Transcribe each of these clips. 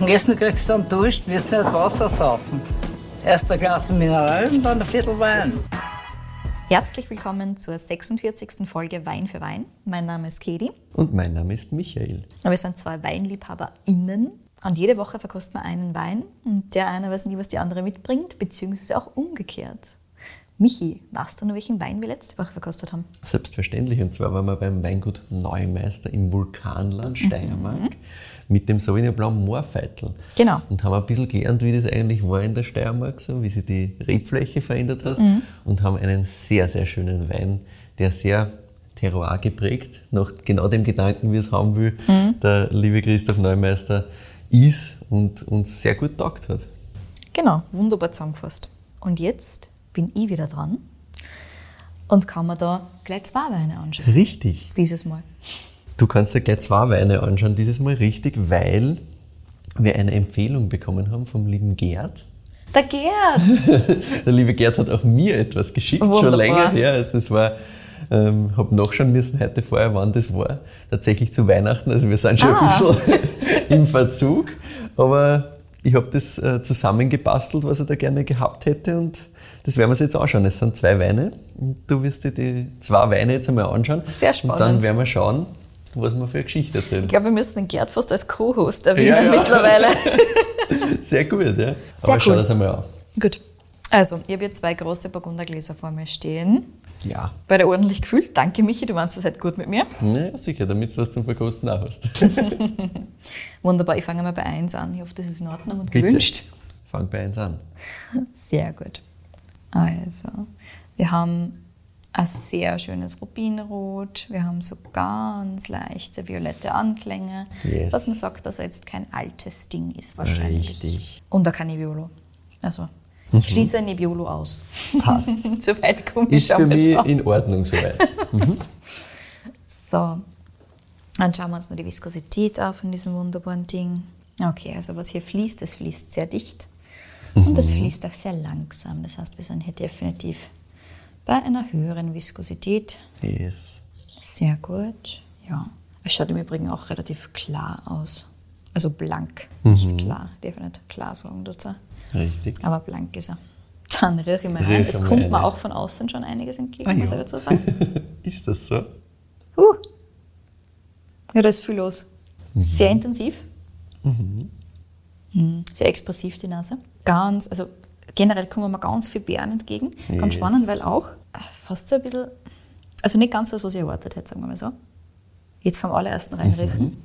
Und Essen kriegst du dann Dusch, wirst nicht Wasser saufen. Erst ein Glas Mineral und dann ein Viertel Wein. Herzlich willkommen zur 46. Folge Wein für Wein. Mein Name ist Kedi. Und mein Name ist Michael. Wir sind zwei WeinliebhaberInnen. Und jede Woche verkosten wir einen Wein und der eine weiß nie, was die andere mitbringt, beziehungsweise auch umgekehrt. Michi, weißt du noch, welchen Wein wir letzte Woche verkostet haben? Selbstverständlich. Und zwar waren wir beim Weingut Neumeister im Vulkanland Steiermark mhm. Mit dem Sauvignon Blanc Moorfeitel. Genau. Und haben ein bisschen gelernt, wie das eigentlich war in der Steiermark, so, wie sich die Rebfläche verändert hat. Mhm. Und haben einen sehr, sehr schönen Wein, der sehr Terroir geprägt, nach genau dem Gedanken, wie es haben will, mhm. der liebe Christoph Neumeister ist und uns sehr gut taugt hat. Genau, wunderbar zusammengefasst. Und jetzt bin ich wieder dran und kann mir da gleich zwei Weine anschauen. Richtig. Dieses Mal. Du kannst dir gleich zwei Weine anschauen, dieses Mal richtig, weil wir eine Empfehlung bekommen haben vom lieben Gerd. Der Gerd! Der liebe Gerd hat auch mir etwas geschickt, Wunderbar. schon länger her. Also es war, ähm, habe nachschauen müssen heute vorher, wann das war. Tatsächlich zu Weihnachten, also wir sind schon ah. ein bisschen im Verzug. Aber ich habe das äh, zusammengebastelt, was er da gerne gehabt hätte und das werden wir uns jetzt anschauen. Es sind zwei Weine und du wirst dir die zwei Weine jetzt einmal anschauen. Sehr spannend. Und dann werden wir schauen, was wir für eine Geschichte erzählen. Ich glaube, wir müssen den Gerd fast als Co-Host erwähnen ja, ja. mittlerweile. Sehr gut, ja. Sehr Aber schau das einmal an. Gut. Also, ich habe hier zwei große Burgundergläser vor mir stehen. Ja. Bei der ordentlich gefühlt. Danke, Michi, du meinst das halt gut mit mir. Ja, sicher, damit du was zum Verkosten auch hast. Wunderbar, ich fange mal bei 1 an. Ich hoffe, das ist in Ordnung und Bitte. gewünscht. Fang bei 1 an. Sehr gut. Also, wir haben ein sehr schönes Rubinrot, wir haben so ganz leichte violette Anklänge, yes. was man sagt, dass er jetzt kein altes Ding ist wahrscheinlich. Richtig. Und ein Nebbiolo. Also ich schließe Nebbiolo aus. Passt. soweit komme ich Ist für mich drauf. in Ordnung soweit. Mhm. So, dann schauen wir uns noch die Viskosität auf von diesem wunderbaren Ding. Okay, also was hier fließt, das fließt sehr dicht. Und es mhm. fließt auch sehr langsam. Das heißt, wir sind hier definitiv bei einer höheren Viskosität. Yes. Sehr gut. Ja. Es schaut im Übrigen auch relativ klar aus. Also blank, mhm. nicht klar. Definitiv klar sagen dazu. Richtig. Aber blank ist er. Dann rühre ich mal rein. Es kommt mir auch von außen schon einiges entgegen, ah, muss ich dazu sagen. ist das so? Uh. Ja, da ist viel los. Mhm. Sehr intensiv. Mhm. mhm. Sehr expressiv die Nase ganz, also generell kommen mir ganz viele Beeren entgegen. Yes. Ganz spannend, weil auch fast so ein bisschen, also nicht ganz das, was ich erwartet hätte, sagen wir mal so. Jetzt vom allerersten reinriechen. Mhm.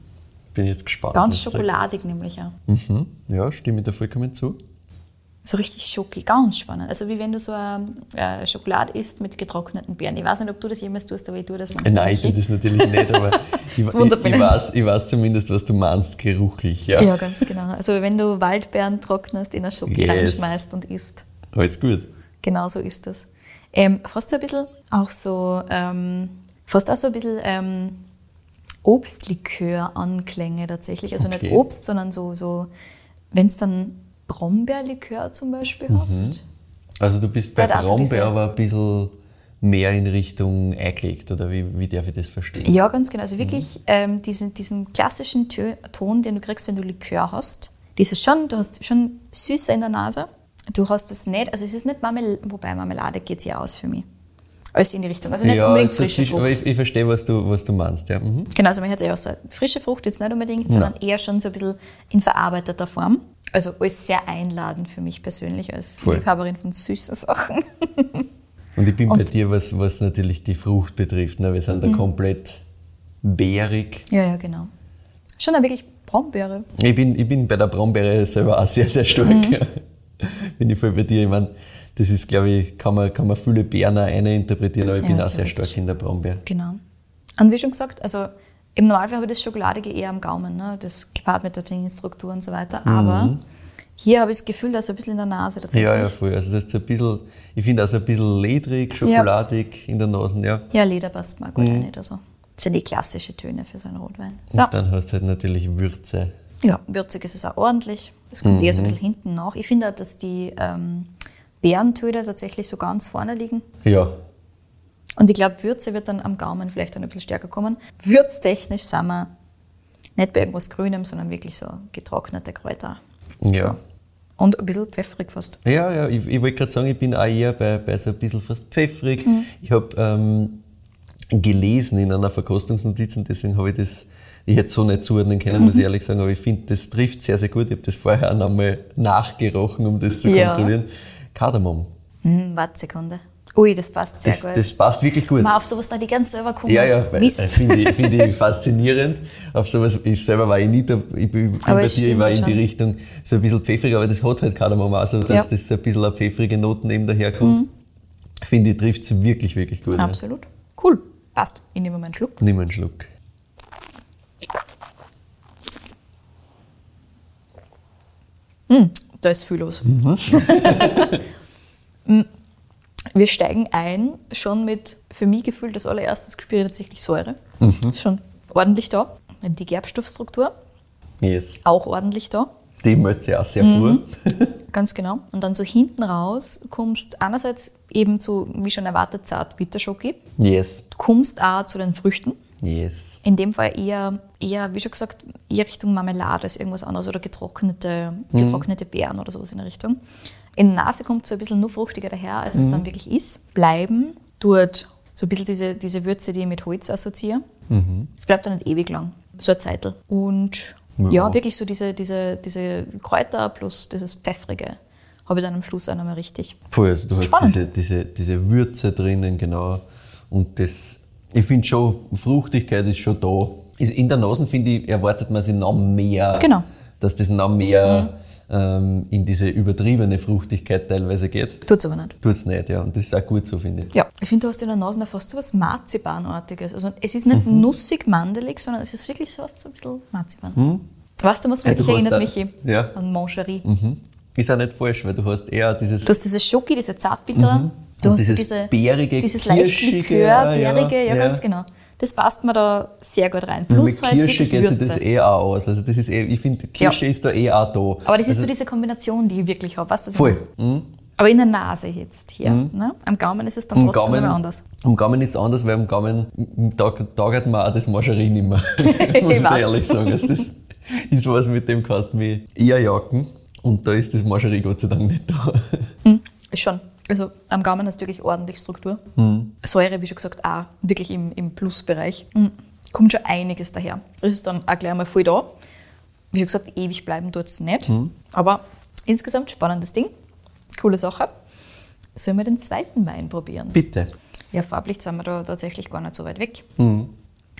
Bin jetzt gespannt. Ganz schokoladig sagst. nämlich auch. Mhm. Ja, stimme ich da vollkommen zu so richtig schoki, ganz spannend. Also wie wenn du so eine, eine Schokolade isst mit getrockneten Beeren. Ich weiß nicht, ob du das jemals tust, aber ich tue das manchmal. Nein, ich tue das natürlich nicht, aber ich, ich, ich, weiß, ich weiß zumindest, was du meinst, geruchlich. Ja, ja ganz genau. Also wenn du Waldbeeren trocknest, in eine Schoki yes. reinschmeißt und isst. Alles gut. Genau so ist das. Ähm, fast so ein bisschen auch so, ähm, fast auch so ein bisschen ähm, Obstlikör-Anklänge tatsächlich. Also okay. nicht Obst, sondern so, so wenn es dann Brombeerlikör zum Beispiel mhm. hast. Also du bist bei Brombeer aber ein bisschen mehr in Richtung eingelegt, oder wie, wie darf ich das verstehen? Ja, ganz genau. Also wirklich mhm. ähm, diesen, diesen klassischen Ton, den du kriegst, wenn du Likör hast. Dieses schon, du hast schon Süße in der Nase. Du hast das nicht, also es ist nicht Marmelade, wobei Marmelade geht es ja aus für mich. Alles in die Richtung. Also nicht ja, unbedingt frische Frucht. Aber ich, ich, verstehe, was du, was du meinst. Ja. Mhm. Genau, also man hat ja auch so frische Frucht jetzt nicht unbedingt, sondern ja. eher schon so ein bisschen in verarbeiteter Form. Also alles sehr einladend für mich persönlich als Voll. Liebhaberin von süßen Sachen. Und ich bin Und bei dir, was, was natürlich die Frucht betrifft. Ne? Wir sind da mhm. komplett bärig. Ja, ja, genau. Schon eine wirklich Brombeere. Ich bin, ich bin bei der Brombeere selber auch sehr, sehr stark. Mhm. bin ich voll bei dir. Ich meine, das ist, glaube ich, kann man, kann man viele Beeren auch interpretieren, aber ich ja, bin auch sehr stark in der Brombeere. Genau. Und wie schon gesagt, also im Normalfall habe ich das Schokoladige eher am Gaumen, ne? das gepaart mit der Trinkstruktur und so weiter. Mhm. Aber hier habe ich das Gefühl, dass so ein bisschen in der Nase tatsächlich. Ja, ja, voll. Also das ist ein bisschen, ich finde auch ein bisschen ledrig, schokoladig ja. in der Nase. Ja, ja Leder passt mir gut mhm. nicht. Also. Das sind die klassischen Töne für so einen Rotwein. So. Und dann hast du halt natürlich Würze. Ja, würzig ist es auch ordentlich. Das kommt mhm. eher so ein bisschen hinten nach. Ich finde auch, dass die ähm, Beerentöne tatsächlich so ganz vorne liegen. Ja, und ich glaube, Würze wird dann am Gaumen vielleicht ein bisschen stärker kommen. Würztechnisch sind wir Nicht bei irgendwas Grünem, sondern wirklich so getrocknete Kräuter. Ja. So. Und ein bisschen pfeffrig fast. Ja, ja, ich, ich wollte gerade sagen, ich bin auch eher bei, bei so ein bisschen fast pfeffrig. Mhm. Ich habe ähm, gelesen in einer Verkostungsnotiz und deswegen habe ich das ich hätte es so nicht zuordnen können, Mhm. muss ich ehrlich sagen, aber ich finde, das trifft sehr, sehr gut. Ich habe das vorher auch nochmal nachgerochen, um das zu Ja. kontrollieren. Kardamom. Hm, warte Sekunde. Ui, das passt sehr Das, gut. das passt wirklich gut. Mal auf sowas da die ganz selber kommen. Ja, ja, äh, finde ich, find ich faszinierend. Auf sowas, ich selber war ich nie da, ich bin, Aber bei dir, ich war in schon. die Richtung so ein bisschen pfeffrig, aber das hat halt Kardamom auch so, dass Ja. das so ein bisschen eine pfeffrige Noten eben daherkommt. Finde ich, trifft es wirklich, wirklich gut. Ja. Absolut. Cool. Passt. Ich nehme mal einen Schluck. Nimm einen Schluck. Da ist viel los. Mhm. Mm. Wir steigen ein, schon mit, für mich gefühlt, das allererstes gespürt tatsächlich Säure. Mhm. Ist schon ordentlich da. Die Gerbstoffstruktur Yes. auch ordentlich da. Die möchte ich auch sehr Mhm. Ganz genau. Und dann so hinten raus kommst einerseits eben zu, wie schon erwartet, zart Bitterschoki. Yes. Du kommst auch zu den Früchten. Yes. In dem Fall eher, eher, wie schon gesagt, eher Richtung Marmelade als irgendwas anderes oder getrocknete, Mhm. getrocknete Beeren oder sowas in der Richtung. In der Nase kommt so ein bisschen nur fruchtiger daher, als Mhm. es dann wirklich ist. Bleiben tut so ein bisschen diese, diese Würze, die ich mit Holz assoziiere. Es bleibt dann nicht ewig lang, so eine Zeitel. Und ja, Ja. wirklich so diese, diese, diese Kräuter plus dieses Pfeffrige habe ich dann am Schluss auch nochmal richtig. Voll, also du hast Spannend. diese, diese, diese Würze drinnen, genau. Und das, ich finde schon, Fruchtigkeit ist schon da. In der Nase, finde ich, erwartet man sich noch mehr. Genau. Dass das noch mehr ähm, in diese übertriebene Fruchtigkeit teilweise geht. Tut es aber nicht. Tut es nicht, ja. Und das ist auch gut so, finde ich. Ja, ich finde, du hast in der Nase fast so was Marzipanartiges. Also es ist nicht Mhm. nussig-mandelig, sondern es ist wirklich so, was, so ein bisschen Marzipan. Weißt du, was mich du hast erinnert, Michi? ja. An Mangerie. Ist auch nicht falsch, weil du hast eher dieses. Du hast dieses Schoki, diese Zartbittere. Du Und hast dieses diese, bärige, dieses leicht kirschige, Likör, bärige, ja, ja. ganz genau. Das passt mir da sehr gut rein. Plus mit halt Kirsche geht sich das eh auch aus. Also das ist eh, ich finde, Kirsche Ja. ist da eh auch da. Aber das ist also, so diese Kombination, die ich wirklich habe. Weißt du, Voll. meine? Aber in der Nase jetzt hier. Ne? Am Gaumen ist es dann Am trotzdem Gaumen, immer anders. am Gaumen ist es anders, weil am Gaumen taugt mir auch das Margarine nicht mehr. Muss ich ehrlich sagen. Also das ist was, mit dem kannst du mich eher jagen. Und da ist das Margarine Gott sei Dank nicht da. Ist schon. Also am Gaumen hast du wirklich ordentlich Struktur. Hm. Säure, wie schon gesagt, auch wirklich im, im Plusbereich. Mhm. Kommt schon einiges daher. Das ist dann auch gleich mal voll da. Wie schon gesagt, ewig bleiben tut es nicht. Hm. Aber insgesamt spannendes Ding. Coole Sache. Sollen wir den zweiten Wein probieren? Bitte. Ja, farblich sind wir da tatsächlich gar nicht so weit weg.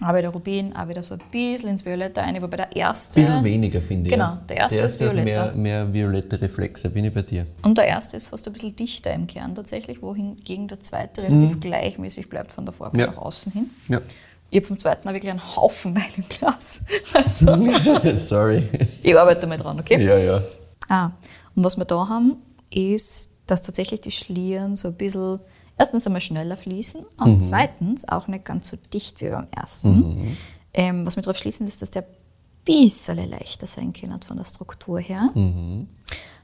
Mhm. Aber der Rubin auch wieder so ein bisschen ins Violette ein, wobei der erste. Ein bisschen weniger, finde ich. Genau, ja. der erste ist hat violetter. Mehr, mehr violette Reflexe, bin ich bei dir. Und der erste ist fast ein bisschen dichter im Kern tatsächlich, wohingegen der zweite Mhm. relativ gleichmäßig bleibt von der Farbe Ja. nach außen hin. Ja. Ich habe vom zweiten auch wirklich einen Haufen Wein im Glas. Also, Sorry. ich arbeite mal dran, okay? Ja, ja. Ah, und was wir da haben, ist, dass tatsächlich die Schlieren so ein bisschen erstens einmal schneller fließen und Mhm. zweitens auch nicht ganz so dicht wie beim ersten. Ähm, was wir darauf schließen, ist, dass der ein bisschen leichter sein kann von der Struktur her.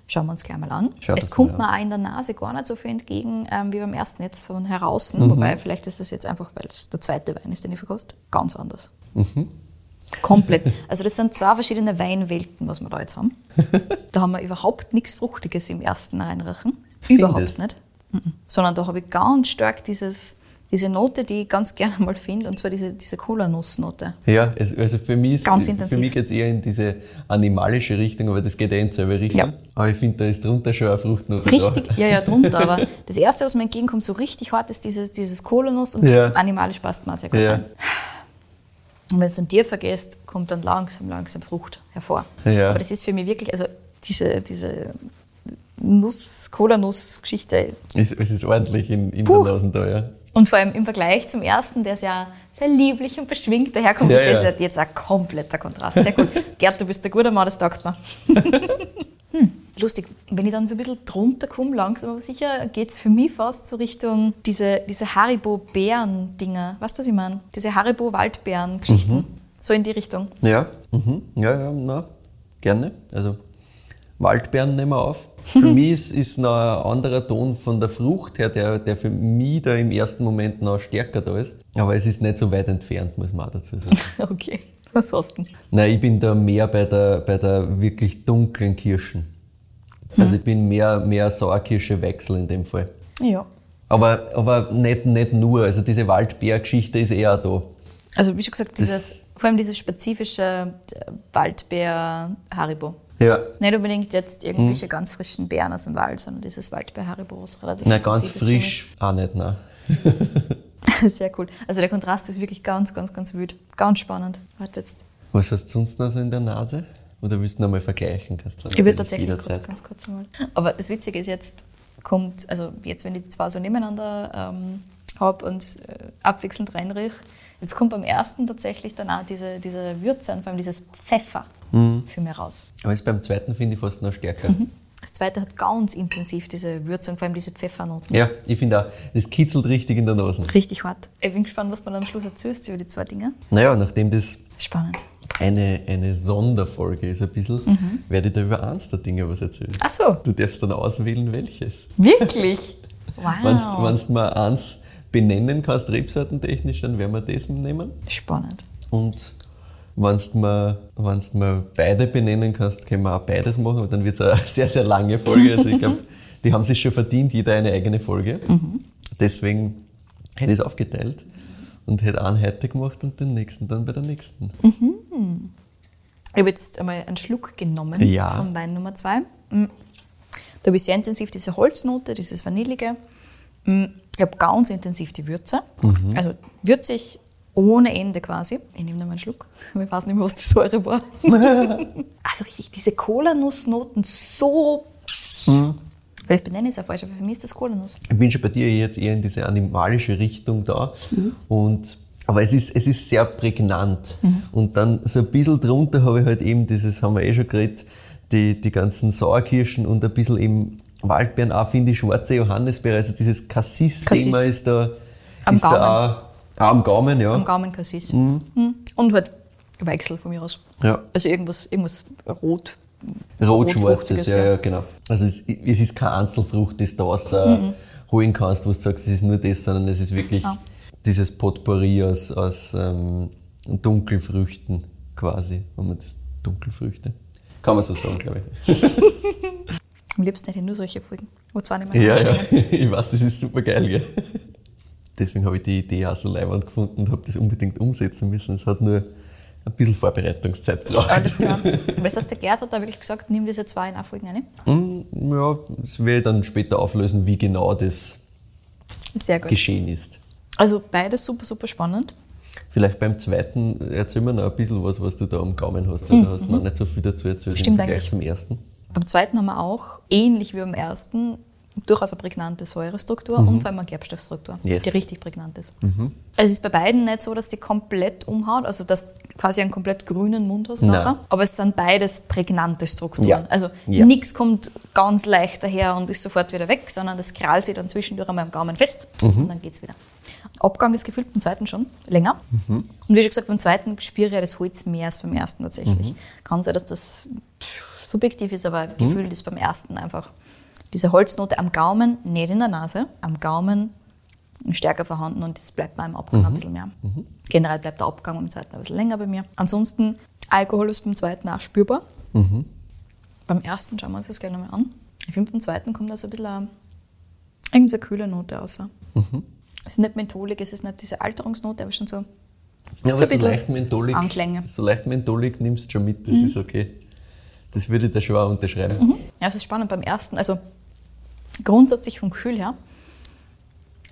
Schauen wir uns gleich mal an. Mhm. Schaut es kommt mal mir auch in der Nase gar nicht so viel entgegen ähm, wie beim ersten jetzt von heraus. Mhm. Wobei, vielleicht ist das jetzt einfach, weil es der zweite Wein ist, den ich verkoste, ganz anders. Mhm. Komplett. Also das sind zwei verschiedene Weinwelten, was wir da jetzt haben. Da haben wir überhaupt nichts Fruchtiges im ersten reinrachen. Überhaupt Findest? nicht. Mhm. Sondern da habe ich ganz stark dieses, diese Note, die ich ganz gerne mal finde, und zwar diese, diese Cola-Nussnote. Ja, also für mich, ist- Ganz für intensiv. mich geht es eher in diese animalische Richtung, aber das geht eh in dieselbe Richtung. Ja. Aber ich finde, da ist drunter schon eine Fruchtnote Richtig, ja, ja, drunter. Aber das Erste, was mir entgegenkommt, so richtig hart, ist dieses, dieses Cola-Nuss und Ja. animalisch passt auch sehr gut Ja. rein. Und wenn es dann dir vergisst, kommt dann langsam, langsam Frucht hervor. Ja. Aber das ist für mich wirklich, also diese, diese Nuss, Cola-Nuss-Geschichte. Es, es ist ordentlich in, in Puh. der Nase da, ja. Und vor allem im Vergleich zum ersten, der sehr, sehr lieblich und beschwingt daherkommt, Ja, ist das ja. jetzt ein kompletter Kontrast. Sehr cool. Gerd, du bist der gute Mann, das taugt mir. hm, lustig, wenn ich dann so ein bisschen drunter komme, langsam aber sicher, geht es für mich fast so Richtung diese, diese Haribo-Bären-Dinger. Weißt du, was ich meine? Diese Haribo-Waldbären-Geschichten. Mhm. So in die Richtung. Ja, mhm. ja, ja, na, gerne. Also Waldbeeren nehmen wir auf. Für mich ist, ist noch ein anderer Ton von der Frucht her, der, der für mich da im ersten Moment noch stärker da ist. Aber es ist nicht so weit entfernt, muss man auch dazu sagen. Okay. Was hast du denn? Nein, ich bin da mehr bei der, bei der wirklich dunklen Kirschen. Also ich bin mehr, mehr Sauerkirsche-Wechsel in dem Fall. Ja. Aber, aber nicht, nicht nur, also diese Waldbeer-Geschichte ist eher da. Also wie schon gesagt, dieses, vor allem dieses spezifische Waldbeer-Haribo. Ja. Nicht unbedingt jetzt irgendwelche ganz frischen Beeren aus dem Wald, sondern dieses Waldbeer-Haribo ist relativ Nein, ganz frisch auch nicht, nein. Sehr cool. Also der Kontrast ist wirklich ganz, ganz, ganz wild. Ganz spannend. Warte jetzt. Was hast du sonst noch so in der Nase? Oder willst du noch mal vergleichen? Kannst du Ich würde tatsächlich kurz, ganz kurz mal. Aber das Witzige ist jetzt, kommt, also jetzt, wenn ich die zwei so nebeneinander ähm, habe und äh, abwechselnd reinrieche, jetzt kommt beim ersten tatsächlich dann auch diese, diese Würze und vor allem dieses Pfeffer Mhm. für mich raus. Aber jetzt beim zweiten finde ich fast noch stärker. Mhm. Das zweite hat ganz intensiv diese Würze und vor allem diese Pfeffernoten. Ja, ich finde auch, das kitzelt richtig in der Nase. Richtig hart. Ich bin gespannt, was man am Schluss erzählst über die zwei Dinge. Naja, nachdem das Spannend. eine, eine Sonderfolge ist ein bisschen, Mhm. werde ich da über eins der Dinge was erzählen. Ach so, Du darfst dann auswählen, welches. wirklich? Wow. Wenn du mal eins benennen kannst, rebsortentechnisch, dann werden wir das nehmen. Spannend. Und wenn du mal, wenn's mal beide benennen kannst, können wir auch beides machen. Und dann wird es eine sehr, sehr lange Folge. Also ich glaube, die haben sich schon verdient, jeder eine eigene Folge. Deswegen hätte ich es aufgeteilt und hätte einen heute gemacht und den nächsten dann bei der nächsten. Ich habe jetzt einmal einen Schluck genommen Ja. vom Wein Nummer 2. Da habe ich sehr intensiv diese Holznote, dieses Vanillige. Mm, Ich habe ganz intensiv die Würze. Mhm. Also würzig ohne Ende quasi. Ich nehme nochmal einen Schluck, ich weiß nicht mehr, was die Säure war. also richtig, diese Cola-Nussnoten so. Mhm. Vielleicht benenne ich es auch falsch, aber für mich ist das Cola-Nuss. Ich bin schon bei dir jetzt eher in diese animalische Richtung da. Und, aber es ist, es ist sehr prägnant. Und dann so ein bisschen drunter habe ich halt eben dieses, haben wir eh schon geredet, die, die ganzen Sauerkirschen und ein bisschen eben Waldbeeren, auch finde ich schwarze Johannisbeere. Also dieses Cassis-Thema Cassis. ist da, Am ist da auch, auch am Gaumen, ja. Am Gaumen Cassis. Mhm. Und halt Weichsel von mir aus. ja. Also irgendwas, irgendwas rot. Rot-schwarzes, ja, ja. genau. Also es, es ist keine Einzelfrucht, das du daraus äh, holen kannst, wo du sagst, es ist nur das, sondern es ist wirklich Ja. dieses Potpourri aus, aus ähm, Dunkelfrüchten quasi. Wenn man das, Dunkelfrüchte? Kann man so sagen, glaube ich. Am liebsten hätte ich nur solche Folgen. Wo zwar nicht mehr Ja, ja, ich weiß, das ist super geil, gell? Deswegen habe ich die Idee auch so leibend gefunden und habe das unbedingt umsetzen müssen. Es hat nur ein bisschen Vorbereitungszeit gebraucht. Alles klar. Was heißt, der Gerd hat da wirklich gesagt, nimm diese zwei in eine Folge rein. Mm, Ja, das werde ich dann später auflösen, wie genau das Sehr gut. geschehen ist. Also beides super, super spannend. Vielleicht beim zweiten erzähl mir noch ein bisschen was, was du da am Gaumen hast. weil Da hast du noch nicht so viel dazu erzählt Mhm. Stimmt im Vergleich eigentlich. zum ersten. Beim zweiten haben wir auch, ähnlich wie beim ersten, durchaus eine prägnante Säurestruktur und vor allem eine Gerbstoffstruktur, Mhm. Yes. Mhm. die richtig prägnant ist. Also es ist bei beiden nicht so, dass die komplett umhaut, also dass du quasi einen komplett grünen Mund hast Nein. nachher, aber es sind beides prägnante Strukturen. Ja. Also Ja. nichts kommt ganz leicht daher und ist sofort wieder weg, sondern das krallt sich dann zwischendurch einmal am Gaumen fest Mhm. und dann geht's wieder. Abgang ist gefühlt beim zweiten schon länger. Mhm. Und wie schon gesagt, beim zweiten spüre ich das Holz mehr als beim ersten Mhm. tatsächlich. Kann sein, dass das subjektiv ist, aber gefühlt ist beim ersten einfach diese Holznote am Gaumen, nicht in der Nase, am Gaumen stärker vorhanden und das bleibt beim Abgang ein bisschen mehr. Generell bleibt der Abgang beim zweiten ein bisschen länger bei mir. Ansonsten, Alkohol ist beim zweiten auch spürbar. Beim ersten schauen wir uns das gleich nochmal an. Ich finde, beim zweiten kommt da so ein bisschen eine, irgendeine kühle Note raus. Es ist nicht mentholig, es ist nicht diese Alterungsnote, aber schon so Ja, So aber so bisschen leicht mentolig, Anklänge. so leicht mentolig nimmst du schon mit, das ist okay. Das würde ich da schon auch unterschreiben. Ja, es ist spannend beim ersten. Also grundsätzlich vom Gefühl her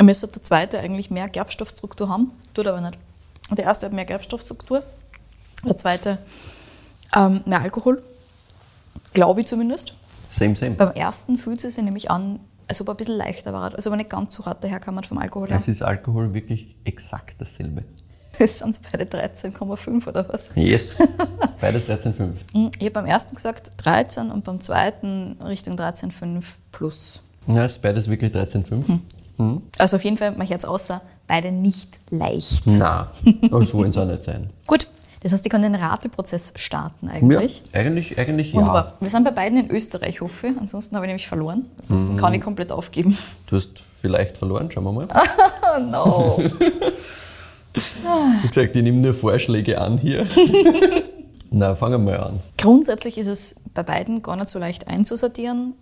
müsste der zweite eigentlich mehr Gerbstoffstruktur haben, tut aber nicht. Der erste hat mehr Gerbstoffstruktur, der zweite ähm, mehr Alkohol, glaube ich zumindest. Same, same. Beim ersten fühlt es sich nämlich an, als ob er ein bisschen leichter war, also aber nicht ganz so hart daherkommt vom Alkohol her. Es ist Alkohol wirklich exakt dasselbe. Das sind beide 13,5 oder was? Yes. Beides 13,5. Ich habe beim ersten gesagt 13 und beim zweiten Richtung 13,5 plus. Ja, ist beides wirklich 13,5. Hm. Also auf jeden Fall mache ich jetzt außer beide nicht leicht. Na, das wollen es auch nicht sein. Gut, das heißt, ich kann den Rateprozess starten Ja, eigentlich. eigentlich, eigentlich ja. Wunderbar. Wir sind bei beiden in Österreich, hoffe ich. Ansonsten habe ich nämlich verloren. Das Mhm. kann ich komplett aufgeben. Du hast vielleicht verloren, schauen wir mal. Oh no. Wie gesagt, ich nehme nur Vorschläge an hier. Na, fangen wir mal an. Grundsätzlich ist es bei beiden gar nicht so leicht einzusortieren.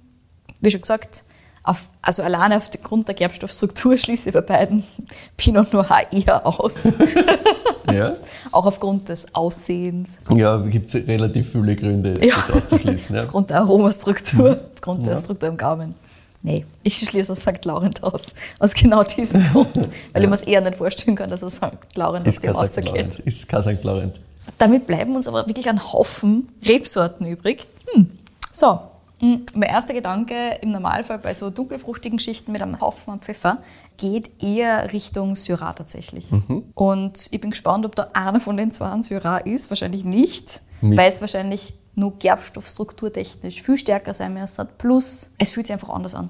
Wie schon gesagt, auf, also alleine aufgrund der Gerbstoffstruktur schließe ich bei beiden Pinot Noir eher aus. ja. Auch aufgrund des Aussehens. Ja, gibt es relativ viele Gründe, Ja. das auszuschließen. Ja. Aufgrund der Aromastruktur, aufgrund der Ja. Struktur im Gaumen. Nee, ich schließe aus St. Laurent aus. Aus genau diesem Grund. Weil ich mir es eher nicht vorstellen kann, dass aus St. Laurent aus Ist dem rausgeht. Laurent. Ist kein St. Laurent. Damit bleiben uns aber wirklich ein Haufen Rebsorten übrig. Hm. So, mein erster Gedanke im Normalfall bei so dunkelfruchtigen Schichten mit einem Haufen an Pfeffer geht eher Richtung Syrah tatsächlich. Und ich bin gespannt, ob da einer von den zwei ein Syrah ist. Wahrscheinlich nicht, Nicht. weil es wahrscheinlich nur gerbstoffstrukturtechnisch viel stärker sein müsste. Plus, es fühlt sich einfach anders an.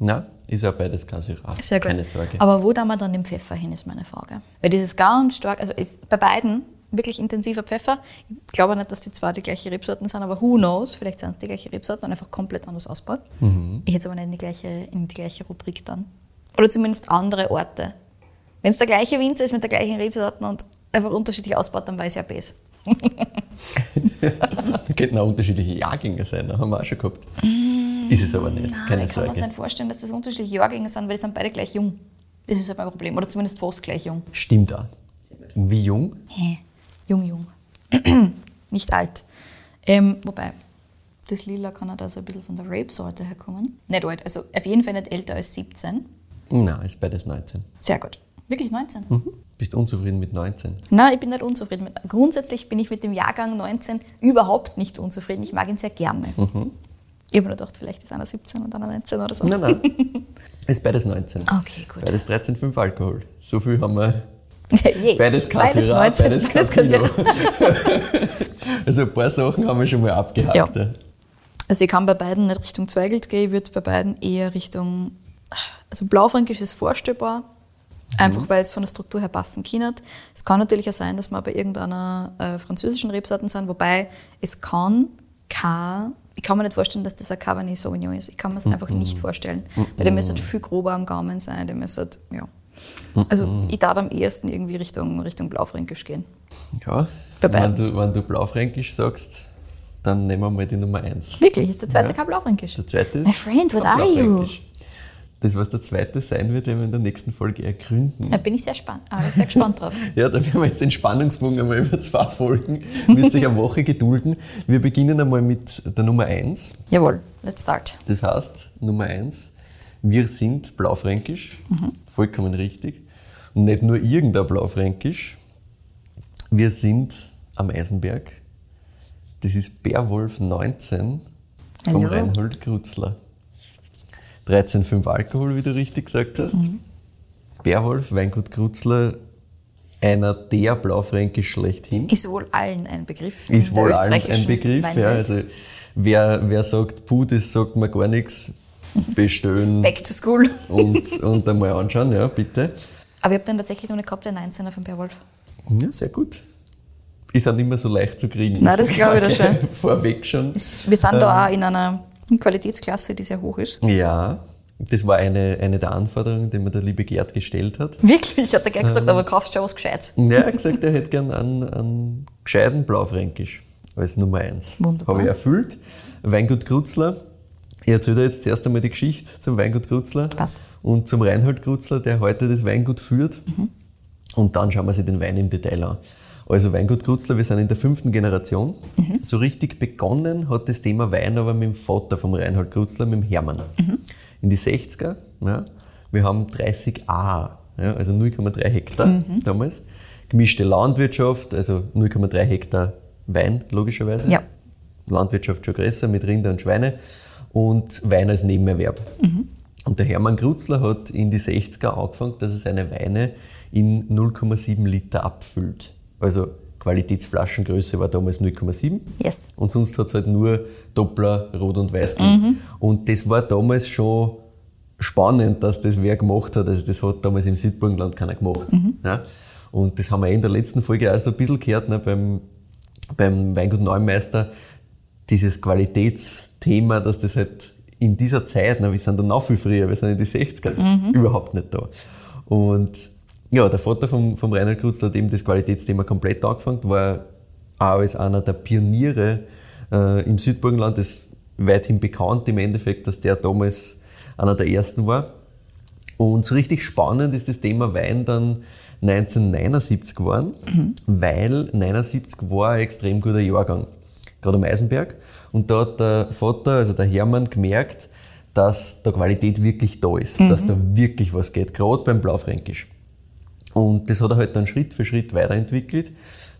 Na, ist ja beides kein Syrah. Sehr gut. Keine Sorge. Aber wo da man dann den Pfeffer hin, ist meine Frage. Weil dieses ganz stark, also ist bei beiden wirklich intensiver Pfeffer. Ich glaube nicht, dass die zwei die gleiche Rebsorten sind, aber who knows, vielleicht sind es die gleiche Rebsorten und einfach komplett anders ausbaut. Ich hätte es aber nicht in die, gleiche, in die gleiche Rubrik dann. Oder zumindest andere Orte. Wenn es der gleiche Winzer ist mit der gleichen Rebsorten und einfach unterschiedlich ausbaut, dann weiß ich ja besser. Da könnten auch unterschiedliche Jahrgänge sein, da haben wir auch schon gehabt. ist es aber nicht, keine ich kann mir Sorge. nicht vorstellen, dass das unterschiedliche Jahrgänge sind, weil die sind beide gleich jung. Das ist halt mein Problem. Oder zumindest fast gleich jung. Stimmt auch. Wie jung? Hä? Jung, jung. Nicht alt. Ähm, wobei, das Lila kann halt also ein bisschen von der Rape-Sorte herkommen. Nicht alt, also auf jeden Fall nicht älter als 17. Nein, ist beides 19. Sehr gut. Wirklich 19? Bist unzufrieden mit 19? Nein, ich bin nicht unzufrieden. Mit, grundsätzlich bin ich mit dem Jahrgang 19 überhaupt nicht unzufrieden. Ich mag ihn sehr gerne. Ich habe mir gedacht, vielleicht ist einer 17 und einer 19 oder so. Nein, nein. ist beides 19. Okay, gut. Beides 13,5 Alkohol. So viel haben wir. Beides kein Beides Syrah, 19, beides beides Pinot. Also ein paar Sachen haben wir schon mal abgehakt. Ja. Also ich kann bei beiden nicht Richtung Zweigelt gehen, ich würde bei beiden eher Richtung, also Blaufränkisch ist vorstellbar, einfach weil es von der Struktur her passen kann. Es kann natürlich auch sein, dass wir bei irgendeiner äh, französischen Rebsorten sind, wobei es kann kein, ich kann mir nicht vorstellen, dass das ein Cabernet Sauvignon ist. Ich kann mir es einfach nicht vorstellen, weil der müsste viel grober am Gaumen sein, der müsste, ja. Also ich darf am ehesten irgendwie Richtung, Richtung Blaufränkisch gehen. ja. Wenn du, wenn du Blaufränkisch sagst, dann nehmen wir mal die Nummer 1. Wirklich, ist der zweite Ja. kein Blaufränkisch? Der zweite ist. My friend, what are you? Das, was der zweite sein wird, werden wir in der nächsten Folge ergründen. Da bin ich sehr, spann ah, sehr gespannt drauf. Ja, da werden wir jetzt den Spannungsbogen einmal über zwei Folgen. Müsst euch eine Woche gedulden. Wir beginnen einmal mit der Nummer 1. Jawohl, let's start. Das heißt, Nummer 1, wir sind Blaufränkisch. Vollkommen richtig. Und nicht nur irgendein Blaufränkisch. Wir sind am Eisenberg. Das ist Bärwolf 19 vom Hallo. Reinhold Krutzler. 13,5 Alkohol, wie du richtig gesagt hast. Bärwolf, Weingut Krutzler, einer der Blaufränkisch schlechthin. Ist wohl allen ein Begriff. Ist wohl allen ein Begriff. Ja, Weinwelt. also wer, wer sagt, puh, das sagt mir gar nichts, bestellen Back to school. und, und einmal anschauen, ja, bitte. Aber ich habe den tatsächlich noch nicht gehabt, den 19er von Bärwolf. Ja, sehr gut. Ist auch nicht mehr so leicht zu kriegen. Nein, das glaube ich sag dir Vorweg schon. Es- Wir sind Ähm. da auch in einer Qualitätsklasse, die sehr hoch ist. Ja, das war eine, eine der Anforderungen, die mir der liebe Gerd gestellt hat. Wirklich, hat er gleich Ähm. gesagt, aber kaufst schon was Gescheites. Und er hat gesagt, er hätte gern einen, einen gescheiten Blaufränkisch als Nummer eins. Wunderbar. Habe ich erfüllt. Weingut Krutzler. Ich erzähle jetzt zuerst einmal die Geschichte zum Weingut Krutzler Passt. und zum Reinhold Krutzler, der heute das Weingut führt. Und dann schauen wir sich den Wein im Detail an. Also Weingut Krutzler, wir sind in der fünften Generation. So richtig begonnen hat das Thema Wein aber mit dem Vater vom Reinhold Krutzler, mit dem Hermann. In die 60er. Ja, wir haben 30 A, ja, also 0,3 Hektar damals. Gemischte Landwirtschaft, also 0,3 Hektar Wein, logischerweise. Ja. Landwirtschaft schon größer mit Rinder und Schweine und Wein als Nebenerwerb. Und der Hermann Krutzler hat in die 60er angefangen, dass er seine Weine in 0,7 Liter abfüllt. Also Qualitätsflaschengröße war damals 0,7. Yes. Und sonst hat es halt nur Doppler, Rot und Weiß gegeben. Und das war damals schon spannend, dass das wer gemacht hat. Also das hat damals im Südburgenland keiner gemacht. Ja? Und das haben wir eh in der letzten Folge auch so ein bisschen gehört, ne, beim, beim Weingut Neumeister, dieses Qualitätsthema, dass das halt in dieser Zeit, ne, wir sind da noch viel früher, wir sind in die 60er, das ist überhaupt nicht da. Und ja, der Vater vom, vom Reinhard Kruzler hat eben das Qualitätsthema komplett angefangen, war auch als einer der Pioniere äh, im Südburgenland, das ist weithin bekannt im Endeffekt, dass der damals einer der ersten war. Und so richtig spannend ist das Thema Wein dann 1979 geworden, mhm. weil 79 war ein extrem guter Jahrgang, gerade am Eisenberg. Und da hat der Vater, also der Hermann, gemerkt, dass da Qualität wirklich da ist, mhm. dass da wirklich was geht, gerade beim Blaufränkisch. Und das hat er halt dann Schritt für Schritt weiterentwickelt.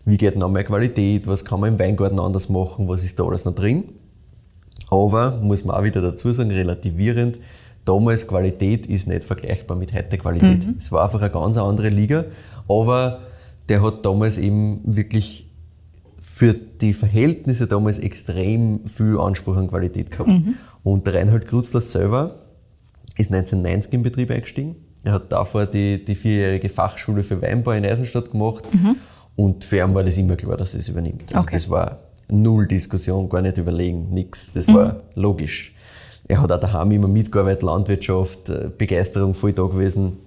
Wie geht noch mehr Qualität? Was kann man im Weingarten anders machen? Was ist da alles noch drin? Aber, muss man auch wieder dazu sagen, relativierend, damals Qualität ist nicht vergleichbar mit heute Qualität. Mhm. Es war einfach eine ganz andere Liga, aber der hat damals eben wirklich für die Verhältnisse damals extrem viel Anspruch an Qualität gehabt. Mhm. Und der Reinhold Krutzler selber ist 1990 im Betrieb eingestiegen er hat davor die, die vierjährige Fachschule für Weinbau in Eisenstadt gemacht mhm. und für ihn war das immer klar, dass er es übernimmt. Also okay. Das war null Diskussion, gar nicht überlegen, nichts. Das mhm. war logisch. Er hat auch daheim immer mitgearbeitet, Landwirtschaft, äh, Begeisterung voll da gewesen.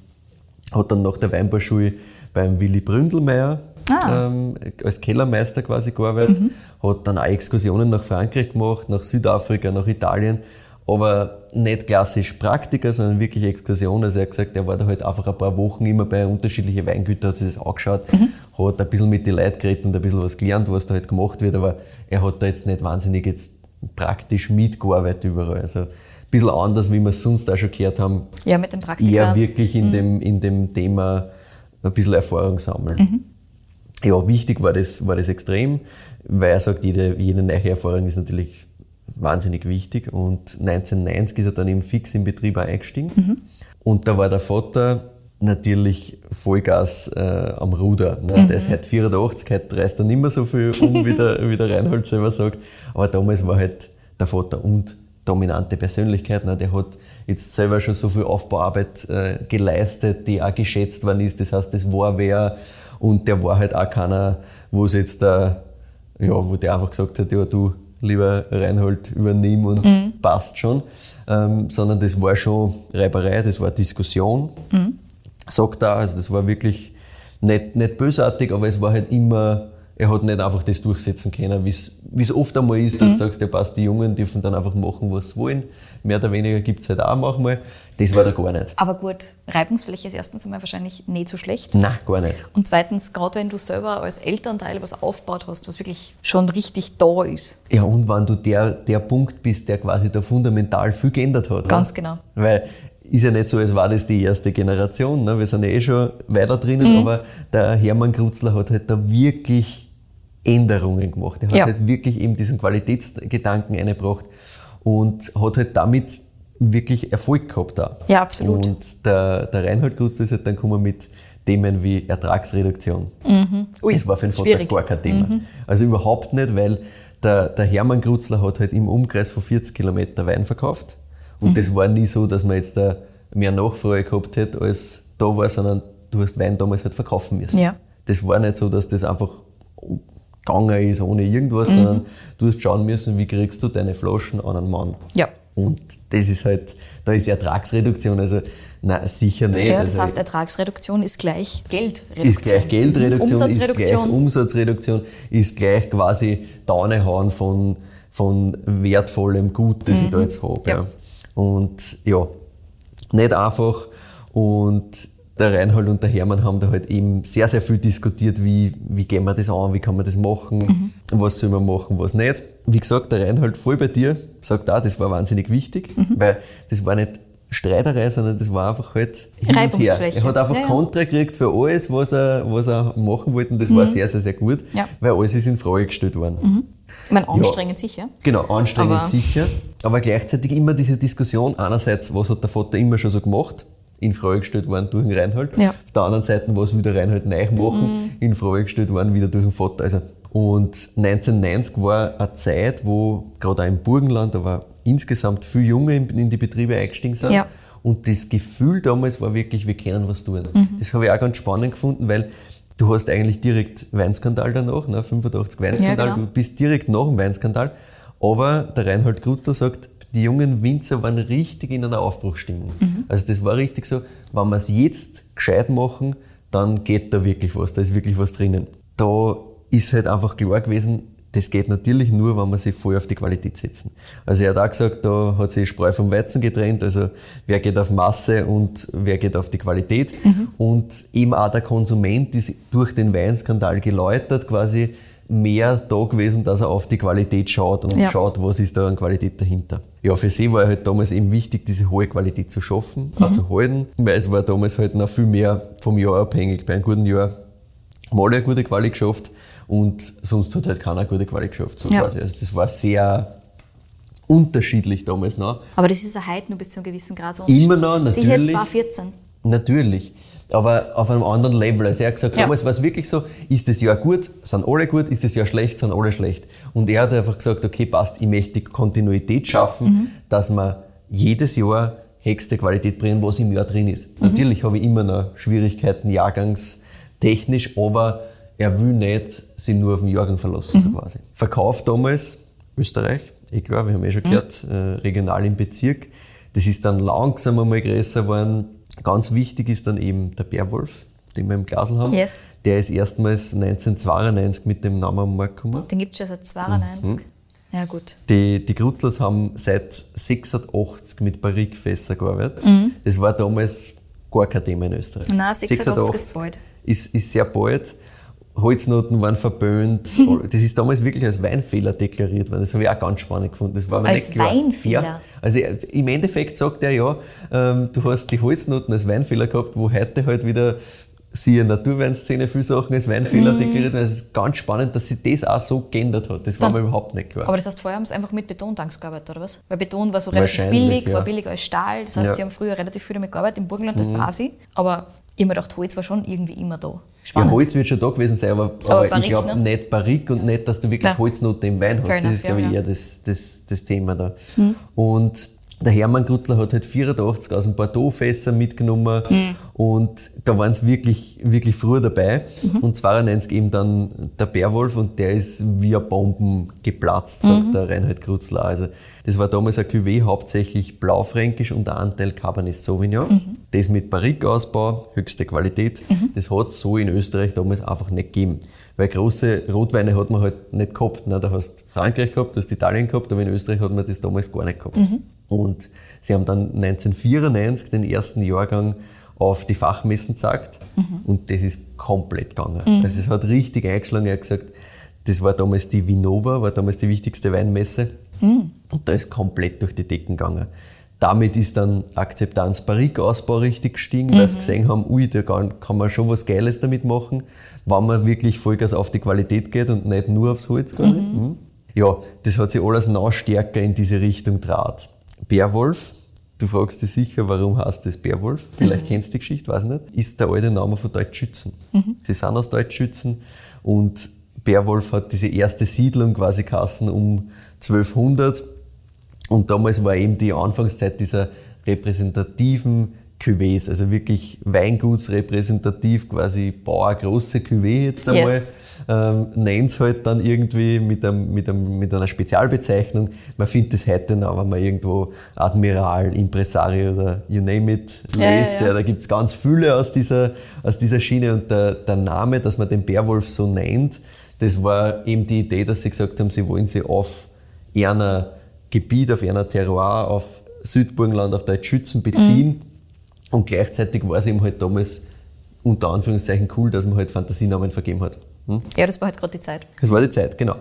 Hat dann nach der Weinbauschule beim Willy Bründelmeier ah. ähm, als Kellermeister quasi gearbeitet, mhm. hat dann auch Exkursionen nach Frankreich gemacht, nach Südafrika, nach Italien aber nicht klassisch Praktiker, sondern wirklich Exkursion. Also er hat gesagt, er war da halt einfach ein paar Wochen immer bei unterschiedlichen Weingütern, hat sich das angeschaut, mhm. hat ein bisschen mit den Leuten geredet und ein bisschen was gelernt, was da halt gemacht wird, aber er hat da jetzt nicht wahnsinnig jetzt praktisch mitgearbeitet überall. Also ein bisschen anders, wie wir es sonst auch schon gehört haben. Ja, mit dem Praktiker. Eher wirklich in, mhm. dem, in dem Thema ein bisschen Erfahrung sammeln. Mhm. Ja, wichtig war das, war das extrem, weil er sagt, jede, jede neue Erfahrung ist natürlich wahnsinnig wichtig. Und 1990 ist er dann eben fix im Betrieb eingestiegen. Mhm. Und da war der Vater natürlich Vollgas äh, am Ruder. Ne? Mhm. Der ist heute 84, heute reißt er nicht mehr so viel um, wie der, wie der Reinhold selber sagt. Aber damals war halt der Vater und dominante Persönlichkeit. Ne? Der hat jetzt selber schon so viel Aufbauarbeit äh, geleistet, die auch geschätzt worden ist. Das heißt, das war wer. Und der war halt auch keiner, wo es jetzt der, ja, wo der einfach gesagt hat, ja, du, lieber Reinhold, übernimm und mhm. passt schon. Ähm, sondern das war schon Reiberei, das war Diskussion. Mhm. Sagt er, also das war wirklich nicht, nicht bösartig, aber es war halt immer, er hat nicht einfach das durchsetzen können, wie es oft einmal ist, dass mhm. du sagst, ja passt, die Jungen dürfen dann einfach machen, was sie wollen. Mehr oder weniger gibt es halt auch manchmal. Das war da gar nicht. Aber gut, Reibungsfläche ist erstens einmal wahrscheinlich nicht so schlecht. Nein, gar nicht. Und zweitens, gerade wenn du selber als Elternteil was aufgebaut hast, was wirklich schon richtig da ist. Ja, und wenn du der, der Punkt bist, der quasi da fundamental viel geändert hat. Ganz ne? genau. Weil ist ja nicht so, als war das die erste Generation. Ne? Wir sind ja eh schon weiter drinnen, mhm. aber der Hermann Krutzler hat halt da wirklich Änderungen gemacht. Er hat ja. halt wirklich eben diesen Qualitätsgedanken eingebracht und hat halt damit wirklich Erfolg gehabt da. Ja, absolut. Und der, der Reinhold Kruz ist halt dann gekommen mit Themen wie Ertragsreduktion. Mhm. Ui, das war für den Vater gar kein Thema. Mhm. Also überhaupt nicht, weil der, der Hermann Krutzler hat halt im Umkreis von 40 Kilometer Wein verkauft. Und mhm. das war nie so, dass man jetzt da mehr Nachfrage gehabt hätte, als da war, sondern du hast Wein damals halt verkaufen müssen. Ja. Das war nicht so, dass das einfach gegangen ist ohne irgendwas, mhm. sondern du hast schauen müssen, wie kriegst du deine Flaschen an einen Mann. Ja. Und das ist halt, da ist Ertragsreduktion, also nein, sicher nicht. Ja, das also, heißt, Ertragsreduktion ist gleich Geldreduktion. Ist gleich Geldreduktion, ist gleich Umsatzreduktion, ist gleich quasi Daunehauen von, von wertvollem Gut, das mhm. ich da jetzt habe. Ja. ja. Und ja, nicht einfach. Und der Reinhold und der Hermann haben da halt eben sehr, sehr viel diskutiert, wie, wie gehen wir das an, wie kann man das machen, mhm. was soll man machen, was nicht. Wie gesagt, der Reinhold voll bei dir, sagt auch, das war wahnsinnig wichtig, mhm. weil das war nicht Streiterei, sondern das war einfach halt hin und her. Er hat einfach ja, Kontra gekriegt für alles, was er, was er machen wollte und das mhm. war sehr, sehr, sehr gut, ja. weil alles ist in Frage gestellt worden. Mhm. Ich meine, anstrengend ja, sicher. Genau, anstrengend aber sicher, aber gleichzeitig immer diese Diskussion, einerseits, was hat der Vater immer schon so gemacht, in Frage gestellt worden durch den Reinhold. Ja. Auf der anderen Seite, was wieder Reinhold neu machen, mhm. in Frage gestellt worden wieder durch den Vater. Also, und 1990 war eine Zeit, wo gerade auch im Burgenland, da war insgesamt viele Junge in die Betriebe eingestiegen sind. Ja. Und das Gefühl damals war wirklich, wir können was tun. Mhm. Das habe ich auch ganz spannend gefunden, weil du hast eigentlich direkt Weinskandal danach, ne, 85 Weinskandal, ja, genau. du bist direkt nach dem Weinskandal. Aber der Reinhold Kruzler sagt, die jungen Winzer waren richtig in einer Aufbruchsstimmung. Mhm. Also das war richtig so, wenn wir es jetzt gescheit machen, dann geht da wirklich was, da ist wirklich was drinnen. Da ist halt einfach klar gewesen, das geht natürlich nur, wenn wir sich voll auf die Qualität setzen. Also er hat auch gesagt, da hat sich Spreu vom Weizen getrennt, also wer geht auf Masse und wer geht auf die Qualität. Mhm. Und eben auch der Konsument ist durch den Weinskandal geläutert quasi mehr da gewesen, dass er auf die Qualität schaut und ja. schaut, was ist da an Qualität dahinter. Ja, für sie war halt damals eben wichtig, diese hohe Qualität zu schaffen, mhm. auch zu halten, weil es war damals halt noch viel mehr vom Jahr abhängig. Bei einem guten Jahr mal eine gute Qualität geschafft und sonst hat halt keiner gute Qualität geschafft. So ja. quasi. Also das war sehr unterschiedlich damals noch. Aber das ist ja heute nur bis zu einem gewissen Grad so Immer noch, natürlich. Sie hat 2014. Natürlich aber auf einem anderen Level. Also er hat gesagt, ja. damals war es wirklich so, ist das Jahr gut, sind alle gut, ist das Jahr schlecht, sind alle schlecht. Und er hat einfach gesagt, okay, passt, ich möchte die Kontinuität schaffen, mhm. dass man jedes Jahr höchste Qualität bringen, was im Jahr drin ist. Mhm. Natürlich habe ich immer noch Schwierigkeiten, jahrgangstechnisch, aber er will nicht sich nur auf den Jahrgang verlassen, mhm. so quasi. Verkauf damals, Österreich, eh klar, wir haben eh schon mhm. gehört, äh, regional im Bezirk. Das ist dann langsam einmal größer geworden. Ganz wichtig ist dann eben der Bärwolf, den wir im Glasl haben. Yes. Der ist erstmals 1992 mit dem Namen am Markt gekommen. Den gibt es schon seit 92. Mhm. Ja, gut. Die, die Grutzlers haben seit 86 mit Barrikfässer gearbeitet. Mhm. Das war damals gar kein Thema in Österreich. Nein, 86, 86 ist bald. Ist, ist sehr bald. Holznoten waren verböhnt. Das ist damals wirklich als Weinfehler deklariert worden. Das habe ich auch ganz spannend gefunden. Das war mir als nicht klar. Weinfehler? Ja. Also im Endeffekt sagt er ja, ähm, du hast die Holznoten als Weinfehler gehabt, wo heute halt wieder siehe Naturweinszene viele Sachen als Weinfehler mm. deklariert werden. Es ist ganz spannend, dass sich das auch so geändert hat. Das war Dann, mir überhaupt nicht klar. Aber das heißt, vorher haben sie einfach mit Betontanks gearbeitet, oder was? Weil Beton war so relativ billig, ja. war billig als Stahl. Das heißt, ja. sie haben früher relativ viel damit gearbeitet, im Burgenland, das mhm. weiß ich. Aber ich habe mir gedacht, Holz war schon irgendwie immer da. Spannend. Ja, Holz wird schon da gewesen sein, aber, aber, aber Barrique, ich glaube ne? nicht Barrique und nicht, dass du wirklich ja. Holznote im Wein hast. Fair das ist, glaube ich, eher das, das, das Thema da. Mhm. Und der Hermann Grutzler hat halt 84 aus dem Bordeaux-Fässer mitgenommen mhm. und da waren es wirklich, wirklich früh dabei. Mhm. Und 92 eben dann der Bärwolf und der ist wie ein Bomben geplatzt, sagt mhm. der Reinhard Grutzler. Also das war damals ein Cuvée, hauptsächlich blaufränkisch und der Anteil Cabernet Sauvignon. Mhm. Das mit Barrique-Ausbau, höchste Qualität. Mhm. Das hat so in Österreich damals einfach nicht gegeben. Weil große Rotweine hat man halt nicht gehabt. Ne? Da hast Frankreich gehabt, du hast Italien gehabt, aber in Österreich hat man das damals gar nicht gehabt. Und sie haben dann 1994 den ersten Jahrgang auf die Fachmessen gezeigt mhm. und das ist komplett gegangen. Mhm. Also es hat richtig eingeschlagen. Er hat gesagt, das war damals die Vinova, war damals die wichtigste Weinmesse mhm. und da ist komplett durch die Decken gegangen. Damit ist dann Akzeptanz Barrique-Ausbau richtig gestiegen, weil sie mhm. gesehen haben, ui, da kann man schon was Geiles damit machen, wenn man wirklich Vollgas auf die Qualität geht und nicht nur aufs Holz. Mhm. mhm. Ja, das hat sich alles noch stärker in diese Richtung draht. Bärwolf, du fragst dich sicher, warum heißt das Bärwolf? Vielleicht mhm. kennst du die Geschichte, weiß ich nicht. Ist der alte Name von Deutschschützen. Mhm. Sie sind aus Deutschschützen und Bärwolf hat diese erste Siedlung quasi kassen um 1200 und damals war eben die Anfangszeit dieser repräsentativen Cuvées, also wirklich weingutsrepräsentativ, quasi Bauer große Cuvée jetzt einmal, yes. ähm, nennt es halt dann irgendwie mit, einem, mit, einem, mit einer Spezialbezeichnung. Man findet das heute noch, wenn man irgendwo Admiral, Impresario oder you name it lest. Ja, ja. Ja, da gibt es ganz viele aus dieser, aus dieser Schiene und der, der Name, dass man den Bärwolf so nennt, das war eben die Idee, dass sie gesagt haben, sie wollen sich auf einer Gebiet, auf einer Terroir, auf Südburgenland, auf Deutschschützen beziehen. Mhm und gleichzeitig war es eben halt damals unter Anführungszeichen cool, dass man halt Fantasienamen vergeben hat. Hm? Ja, das war halt gerade die Zeit. Das war die Zeit, genau.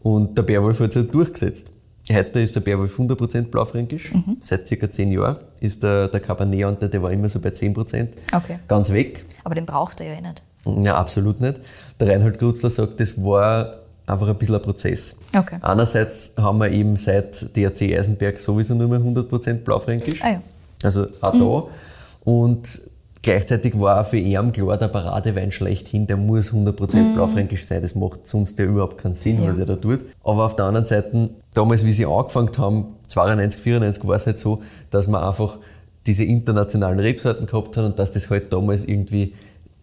Und der Bärwolf hat sich halt durchgesetzt. Heute ist der Bärwolf 100% blaufränkisch. Mhm. Seit circa 10 Jahren ist der, der Cabernet, der war immer so bei 10%. Okay. Ganz weg. Aber den braucht er ja eh nicht. Ja, absolut nicht. Der Reinhold Grutzler sagt, das war einfach ein bisschen ein Prozess. Okay. Einerseits haben wir eben seit DRC Eisenberg sowieso nur mehr 100% blaufränkisch. Ah, ja. Also auch mhm. da. Und gleichzeitig war auch für ihn klar, der Paradewein schlechthin, der muss 100% mhm. blaufränkisch sein. Das macht sonst ja überhaupt keinen Sinn, ja. was er da tut. Aber auf der anderen Seite, damals, wie sie angefangen haben, 92, 94, war es halt so, dass man einfach diese internationalen Rebsorten gehabt hat und dass das halt damals irgendwie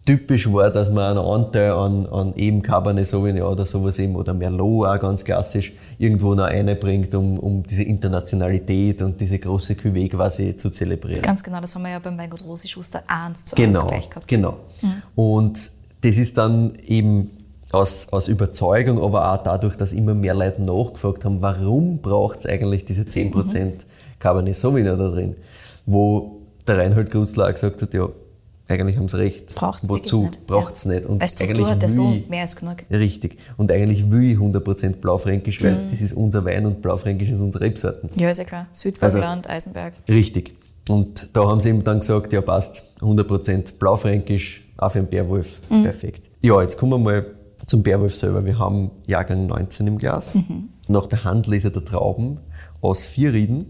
typisch war, dass man einen Anteil an, an eben Cabernet Sauvignon oder sowas eben oder Merlot auch ganz klassisch irgendwo noch einbringt, um, um diese Internationalität und diese große Cuvée quasi zu zelebrieren. Ganz genau, das haben wir ja beim Weingut Rosi Schuster 1 zu genau, 1 gleich gehabt. Genau. Mhm. Und das ist dann eben aus, aus Überzeugung, aber auch dadurch, dass immer mehr Leute nachgefragt haben, warum braucht es eigentlich diese 10% mhm. Cabernet Sauvignon da drin? Wo der Reinhold Grutzler auch gesagt hat, ja, eigentlich haben sie recht. Braucht es Wozu? Braucht es ja. nicht. Und Weil Struktur hat der so mehr als genug. Richtig. Und eigentlich will ich 100% Blaufränkisch, weil mhm. das ist unser Wein und Blaufränkisch ist unsere Rebsorten. Ja, ist ja klar. Südburgenland, also, Eisenberg. Richtig. Und da haben sie eben dann gesagt, ja passt, 100% Blaufränkisch, auch für einen Bärwolf, mhm. perfekt. Ja, jetzt kommen wir mal zum Bärwolf selber. Wir haben Jahrgang 19 im Glas. Mhm. Nach der Handlese der Trauben aus vier Rieden.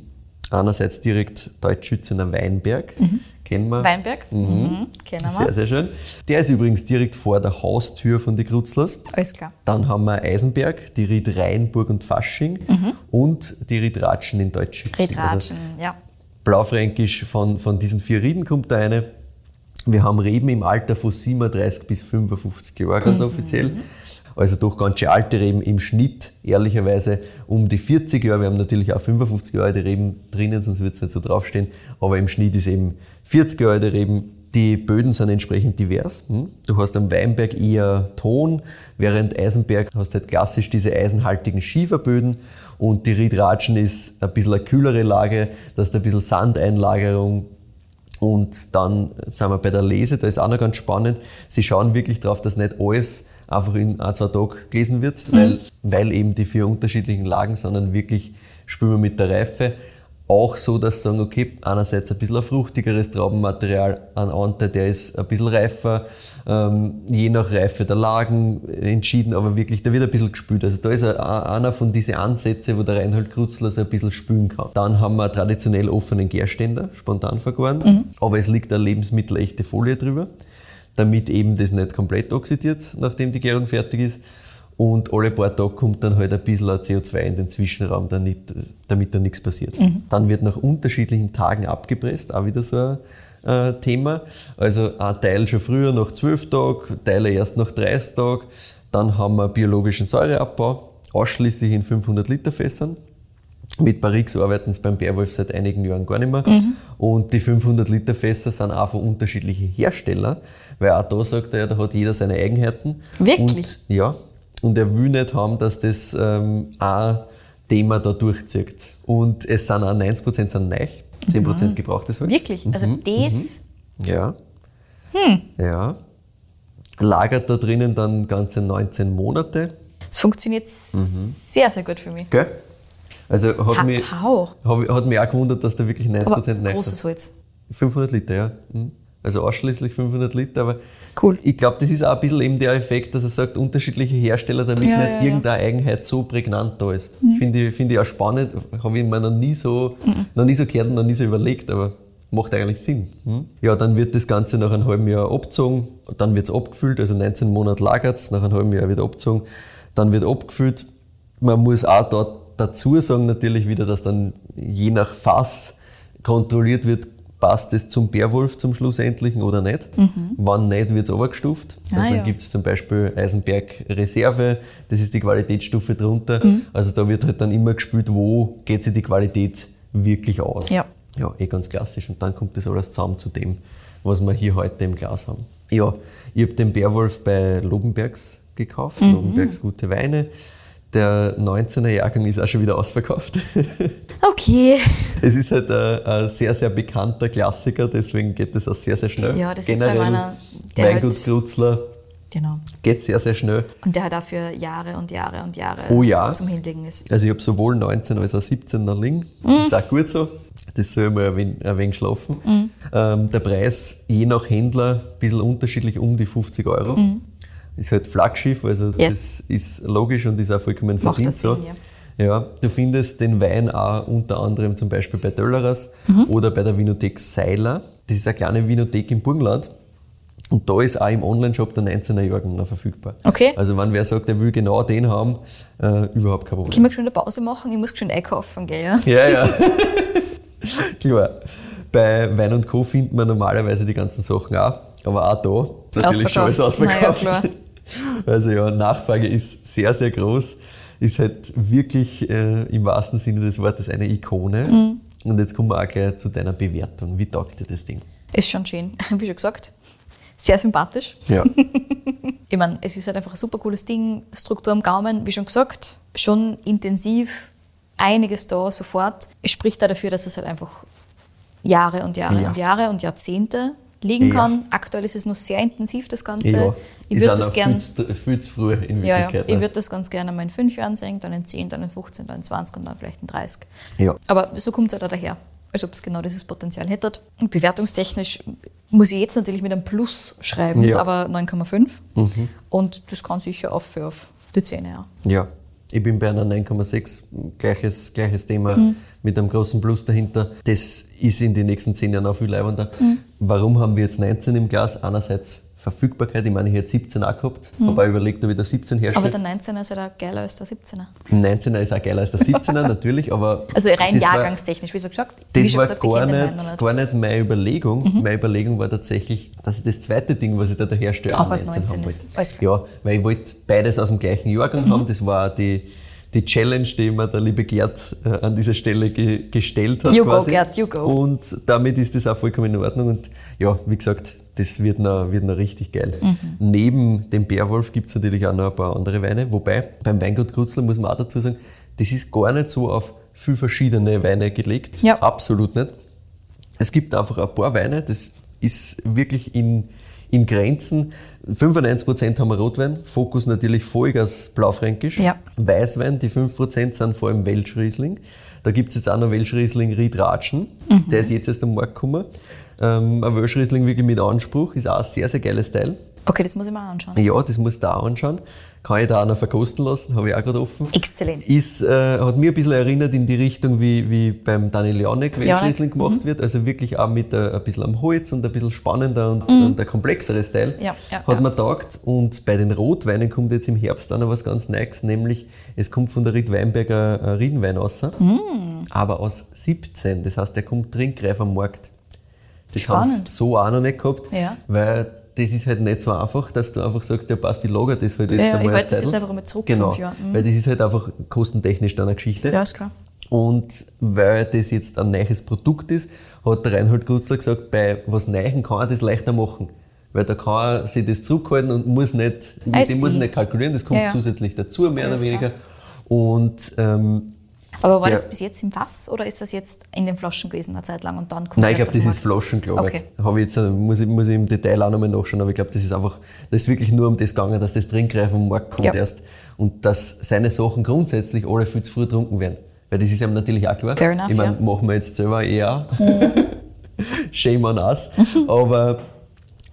Einerseits direkt Deutschschützener Weinberg. Mhm. Kennen wir. Weinberg? Mhm. Mhm. Kennen wir. Sehr, sehr schön. Der ist übrigens direkt vor der Haustür von den Grutzlers. Alles klar. Dann haben wir Eisenberg, die Ried Rheinburg und Fasching mhm. und die Ried Ratschen in Deutschschützen. Ried Ratschen, also, ja. Blaufränkisch von, von diesen vier Rieden kommt da eine. Wir haben Reben im Alter von 37 bis 55 Jahren ganz mhm. offiziell. Also doch ganz schön alte Reben im Schnitt, ehrlicherweise um die 40 Jahre. Wir haben natürlich auch 55 Jahre alte Reben drinnen, sonst wird es nicht so draufstehen. Aber im Schnitt ist eben 40 Jahre alte Reben. Die Böden sind entsprechend divers. Hm? Du hast am Weinberg eher Ton, während Eisenberg hast halt klassisch diese eisenhaltigen Schieferböden und die Riedratschen ist ein bisschen eine kühlere Lage, da ist ein bisschen Sandeinlagerung, und dann sind wir bei der Lese, da ist auch noch ganz spannend. Sie schauen wirklich darauf, dass nicht alles einfach in ein, zwei Tagen gelesen wird, mhm. weil, weil eben die vier unterschiedlichen Lagen, sondern wirklich spüren wir mit der Reife auch so, dass sie sagen, okay, einerseits ein bisschen ein fruchtigeres Traubenmaterial, ein Ante, der ist ein bisschen reifer, ähm, je nach Reife der Lagen entschieden, aber wirklich, der wird ein bisschen gespült. Also da ist einer von diesen Ansätzen, wo der Reinhold Krutzler so ein bisschen spülen kann. Dann haben wir traditionell offenen Gärständer, spontan vergoren, mhm. aber es liegt eine lebensmittelechte Folie drüber, damit eben das nicht komplett oxidiert, nachdem die Gärung fertig ist. Und alle paar Tage kommt dann halt ein bisschen CO2 in den Zwischenraum, damit, da nichts passiert. Mhm. Dann wird nach unterschiedlichen Tagen abgepresst, auch wieder so ein äh, Thema. Also ein Teil schon früher nach 12 Tagen, Teile erst nach 30 Tagen. Dann haben wir biologischen Säureabbau, ausschließlich in 500 Liter Fässern. Mit Barrix arbeiten sie beim Bärwolf seit einigen Jahren gar nicht mehr. Mhm. Und die 500 Liter Fässer sind auch von unterschiedlichen Herstellern, weil auch da sagt er, da hat jeder seine Eigenheiten. Wirklich? Und, ja, und er will nicht haben, dass das ähm, ein Thema da durchzieht. Und es sind auch 90% sind neu, 10% mhm. gebrauchtes Holz. Wirklich? Also mhm. das? Mhm. Ja. Hm. Ja. Lagert da drinnen dann ganze 19 Monate. Es funktioniert mhm. sehr, sehr gut für mich. Gell? Also hat, ha mich, hat mich auch gewundert, dass da wirklich 90% Aber neu Großes Holz. 500 Liter, ja. Mhm also ausschließlich 500 Liter. Aber cool. ich glaube, das ist auch ein bisschen eben der Effekt, dass er sagt, unterschiedliche Hersteller, damit ja, nicht ja, irgendeine ja. Eigenheit so prägnant da ist. Mhm. Finde ich, find ich auch spannend, habe ich mir noch nie, so, mhm. noch nie so gehört und noch nie so überlegt, aber macht eigentlich Sinn. Mhm. Ja, dann wird das Ganze nach einem halben Jahr abgezogen, dann wird es abgefüllt, also 19 Monate lagert es, nach einem halben Jahr wird abgezogen, dann wird abgefüllt. Man muss auch dort dazu sagen natürlich wieder, dass dann je nach Fass kontrolliert wird, passt es zum Bärwolf zum Schlussendlichen oder nicht. Mhm. Wann nicht, wird es runtergestuft. Ah, also dann ja. gibt es zum Beispiel Eisenberg Reserve, das ist die Qualitätsstufe drunter. Mhm. Also da wird halt dann immer gespielt, wo geht sich die Qualität wirklich aus. Ja. ja, eh ganz klassisch. Und dann kommt das alles zusammen zu dem, was wir hier heute im Glas haben. Ja, ich habe den Bärwolf bei Lobenbergs gekauft, mhm. Lobenbergs gute Weine. Der 19er Jahrgang ist auch schon wieder ausverkauft. Okay. Es ist halt ein, ein, sehr, sehr bekannter Klassiker, deswegen geht das auch sehr, sehr schnell. Ja, das Generell, ist bei meiner. Weingut halt, Klutzler genau. geht sehr, sehr schnell. Und der hat dafür Jahre und Jahre und Jahre oh ja. zum Hinlegen ist. Also ich habe sowohl 19 als auch 17 noch liegen. Mhm. Das ist auch gut so. Das soll mal ein wenig, ein wenig schlafen. Mhm. Ähm, der Preis je nach Händler ein bisschen unterschiedlich um die 50 Euro. Mhm ist halt Flaggschiff, also yes. das ist logisch und ist auch vollkommen verdient so. Sinn, ja. ja. du findest den Wein auch unter anderem zum Beispiel bei Döllerers mhm. oder bei der Vinothek Seiler. Das ist eine kleine Vinothek im Burgenland. Und da ist auch im Online-Shop der 19er Jahrgang noch verfügbar. Okay. Also wenn wer sagt, er will genau den haben, äh, überhaupt kein Problem. Können wir schon eine Pause machen? Ich muss schon einkaufen gehen, ja? Ja, ja. Klar. Bei Wein und Co. findet man normalerweise die ganzen Sachen auch. aber auch da natürlich schon alles ausverkauft. Naja, also ja, Nachfrage ist sehr, sehr groß. Ist halt wirklich äh, im wahrsten Sinne des Wortes eine Ikone. Mhm. Und jetzt kommen wir auch gleich zu deiner Bewertung. Wie taugt dir das Ding? Ist schon schön, wie schon gesagt. Sehr sympathisch. Ja. ich meine, es ist halt einfach ein super cooles Ding. Struktur am Gaumen, wie schon gesagt, schon intensiv, einiges da sofort. Es spricht da dafür, dass es halt einfach Jahre und Jahre ja. und Jahre und Jahrzehnte liegen ja. kann. Aktuell ist es noch sehr intensiv, das Ganze. Ja. Ich würde das gerne. Viel zu früh in ja, ja. Ich würde das ganz gerne mal in fünf Jahren sehen, dann in zehn, dann in 15, dann in 20 und dann vielleicht in 30. Ja. Aber so kommt es halt auch daher als ob es genau dieses Potenzial hätte. Bewertungstechnisch muss ich jetzt natürlich mit einem Plus schreiben, ja. aber 9,5. Mhm. Und das kann sicher auf, für auf die 10, ja. Ja, ich bin bei einer 9,6, gleiches, gleiches Thema mhm. mit einem großen Plus dahinter. Das ist in den nächsten 10 Jahren auch viel leibender. Mhm. Warum haben wir jetzt 19 im Glas? Einerseits Verfügbarkeit, ich meine, ich hätte 17 auch gehabt, mhm. auch überlegt, ob ich der 17 herstelle. Aber der 19er ist halt auch geiler als der 17er. Der 19er ist auch geiler als der 17er, natürlich, aber... Also rein jahrgangstechnisch, wie so gesagt. Das war gesagt, gar, nicht, gar nicht meine Überlegung. Mhm. Meine Überlegung war tatsächlich, dass ich das zweite Ding, was ich da herstelle, auch als 19 ist. Als ja, weil ich wollte beides aus dem gleichen Jahrgang mhm. haben. Das war die die Challenge, die mir der liebe Gerd äh, an dieser Stelle ge gestellt hat. You quasi. go, Gerd, you go. Und damit ist das auch vollkommen in Ordnung. Und ja, wie gesagt, das wird noch, wird noch richtig geil. Mhm. Neben dem Bärwolf gibt es natürlich auch noch ein paar andere Weine. Wobei, beim Weingut Krutzler muss man auch dazu sagen, das ist gar nicht so auf viel verschiedene Weine gelegt. Ja. Absolut nicht. Es gibt einfach ein paar Weine, das ist wirklich in, in Grenzen. 95% haben wir Rotwein, Fokus natürlich Vollgas Blaufränkisch. Ja. Weißwein, die 5% sind vor allem Welschriesling. Da gibt es jetzt auch noch Welschriesling Riedratschen, mhm. der ist jetzt erst am Markt gekommen. Ähm, ein Welschriesling wirklich mit Anspruch, ist auch ein sehr, sehr geiles Teil. Okay, das muss ich mir auch anschauen. Ja, das muss ich da anschauen. Kann ich da auch noch verkosten lassen, habe ich auch gerade offen. Exzellent. Ist, äh, hat mich ein bisschen erinnert in die Richtung, wie, wie beim Daniel Janek Welschriesling gemacht mhm. wird. Also wirklich auch mit äh, ein bisschen am Holz und ein bisschen spannender und, mhm. und ein komplexeres Teil. Ja, ja, hat ja. man taugt. Und bei den Rotweinen kommt jetzt im Herbst auch noch was ganz Neues, nämlich es kommt von der Ried Weinberger äh, Riedenwein raus. Mhm. Aber aus 17. Das heißt, der kommt trinkreif am Markt. Das haben sie so auch noch nicht gehabt, ja. weil das ist halt nicht so einfach, dass du einfach sagst, ja passt, ich lager das halt jetzt ja, einmal Ich halte das jetzt einfach mal zurück, genau. Mhm. Weil das ist halt einfach kostentechnisch dann eine Geschichte. Ja, ist klar. Und weil das jetzt ein neues Produkt ist, hat der Reinhold Gutzler gesagt, bei was Neuem kann er das leichter machen. Weil da kann er sich das zurückhalten und muss nicht, mit dem muss nicht kalkulieren, das kommt ja, ja. zusätzlich dazu, mehr oder weniger. Klar. Und ähm, aber war ja. das bis jetzt im Fass oder ist das jetzt in den Flaschen gewesen eine Zeit lang und dann kommt Nein, ich glaube, das ist Flaschen, glaube okay. ich. Jetzt, äh, muss, ich, muss ich im Detail auch nochmal nachschauen, aber ich glaube, das ist einfach, das ist wirklich nur um das gegangen, dass das Trinkreif am Markt kommt ja. erst und dass seine Sachen grundsätzlich alle viel zu früh getrunken werden. Weil das ist ihm natürlich auch klar. Fair enough, ich meine, ja. machen wir jetzt selber eher. Mhm. Shame on us. aber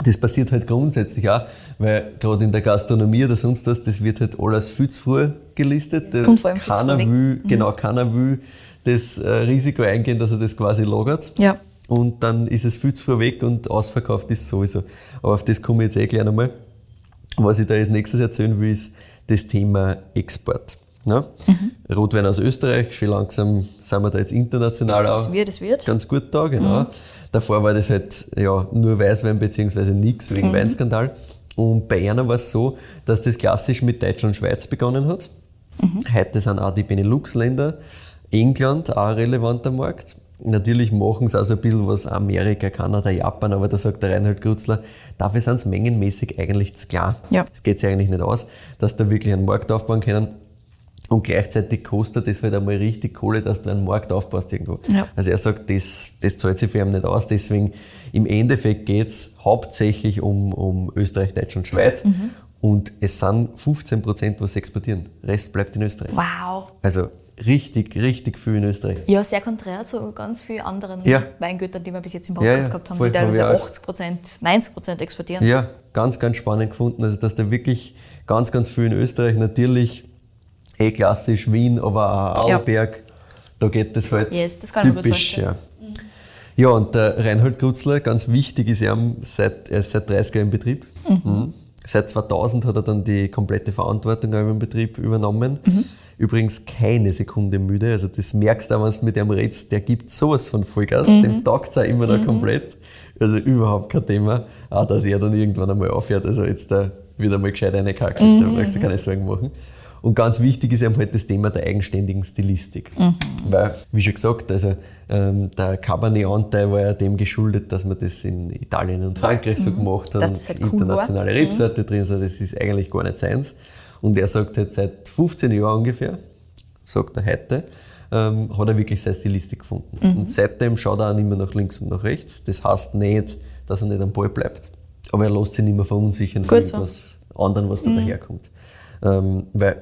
das passiert halt grundsätzlich auch, weil gerade in der Gastronomie oder sonst was, das wird halt alles viel zu früh gelistet. Und vor allem keiner will, mhm. Genau, keiner will das äh, Risiko eingehen, dass er das quasi lagert. Ja. Und dann ist es viel zu früh weg und ausverkauft ist sowieso. Aber auf das komme ich jetzt eh gleich nochmal. Was ich da als nächstes erzählen will, ist das Thema Export. Ne? Mhm. Rotwein aus Österreich, schon langsam sind wir da jetzt international auch. Das wird, es wird. Ganz gut da, genau. Mhm. Davor war das halt ja, nur Weißwein bzw. nichts wegen mhm. Weinskandal. Und bei einer war es so, dass das klassisch mit Deutschland und Schweiz begonnen hat. Mhm. Heute sind auch die Benelux-Länder, England auch ein relevanter Markt. Natürlich machen sie auch so ein bisschen was Amerika, Kanada, Japan, aber da sagt der Reinhold Grutzler, dafür sind es mengenmäßig eigentlich zu klar. Ja. Es geht sich eigentlich nicht aus, dass da wirklich einen Markt aufbauen können. Und gleichzeitig kostet das halt einmal richtig Kohle, dass du einen Markt aufbaust irgendwo. Ja. Also er sagt, das, das zahlt sich für ihn nicht aus. Deswegen im Endeffekt geht es hauptsächlich um, um Österreich, Deutschland, Schweiz. Mhm. Und es sind 15 Prozent, was sie exportieren. Rest bleibt in Österreich. Wow. Also richtig, richtig viel in Österreich. Ja, sehr konträr zu ganz vielen anderen ja. Weingütern, die wir bis jetzt im Podcast ja, ja, gehabt haben, die teilweise 80 Prozent, 90 Prozent exportieren. Ja, ganz, ganz spannend gefunden. Also, dass da wirklich ganz, ganz viel in Österreich natürlich eh klassisch Wien, aber auch Auerberg, ja. da geht das halt yes, das typisch. Ja. Mhm. ja, und der Reinhold Grutzler, ganz wichtig, ist er, seit, er ist seit 30 Jahren im Betrieb. Mhm. Mhm. Seit 2000 hat er dann die komplette Verantwortung über den Betrieb übernommen. Mhm. Übrigens keine Sekunde müde. Also das merkst du auch, wenn du mit dem redest, der gibt sowas von Vollgas. Mhm. Dem taugt es auch immer mhm. noch komplett. Also überhaupt kein Thema. Auch, dass er dann irgendwann einmal aufhört. Also jetzt da wird einmal gescheit eine mhm. da brauchst du keine Sorgen machen. Und ganz wichtig ist eben halt das Thema der eigenständigen Stilistik. Mhm. Weil, wie schon gesagt, also ähm, der Cabernet-Anteil war ja dem geschuldet, dass man das in Italien und Frankreich so mhm. gemacht hat dass und halt cool internationale war. Rebsorte mhm. drin ist. Das ist eigentlich gar nicht seins. Und er sagt halt seit 15 Jahren ungefähr, sagt er heute, ähm, hat er wirklich seine Stilistik gefunden. Mhm. Und seitdem schaut er auch nicht mehr nach links und nach rechts. Das heißt nicht, dass er nicht am Ball bleibt, aber er lässt sich nicht mehr verunsichern von irgendwas so. anderem, was da mhm. daherkommt. Ähm, weil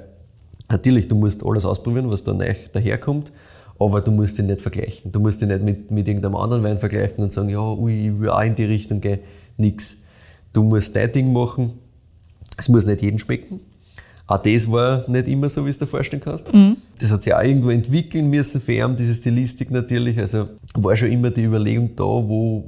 Natürlich, du musst alles ausprobieren, was da neu daherkommt, aber du musst dich nicht vergleichen. Du musst dich nicht mit, mit irgendeinem anderen Wein vergleichen und sagen, ja, ui, ich will auch in die Richtung gehen. Nix. Du musst dein Ding machen. Es muss nicht jedem schmecken. Auch das war nicht immer so, wie du es dir vorstellen kannst. Mhm. Das hat sich auch irgendwo entwickeln müssen für ihn, diese Stilistik natürlich. Also war schon immer die Überlegung da, wo,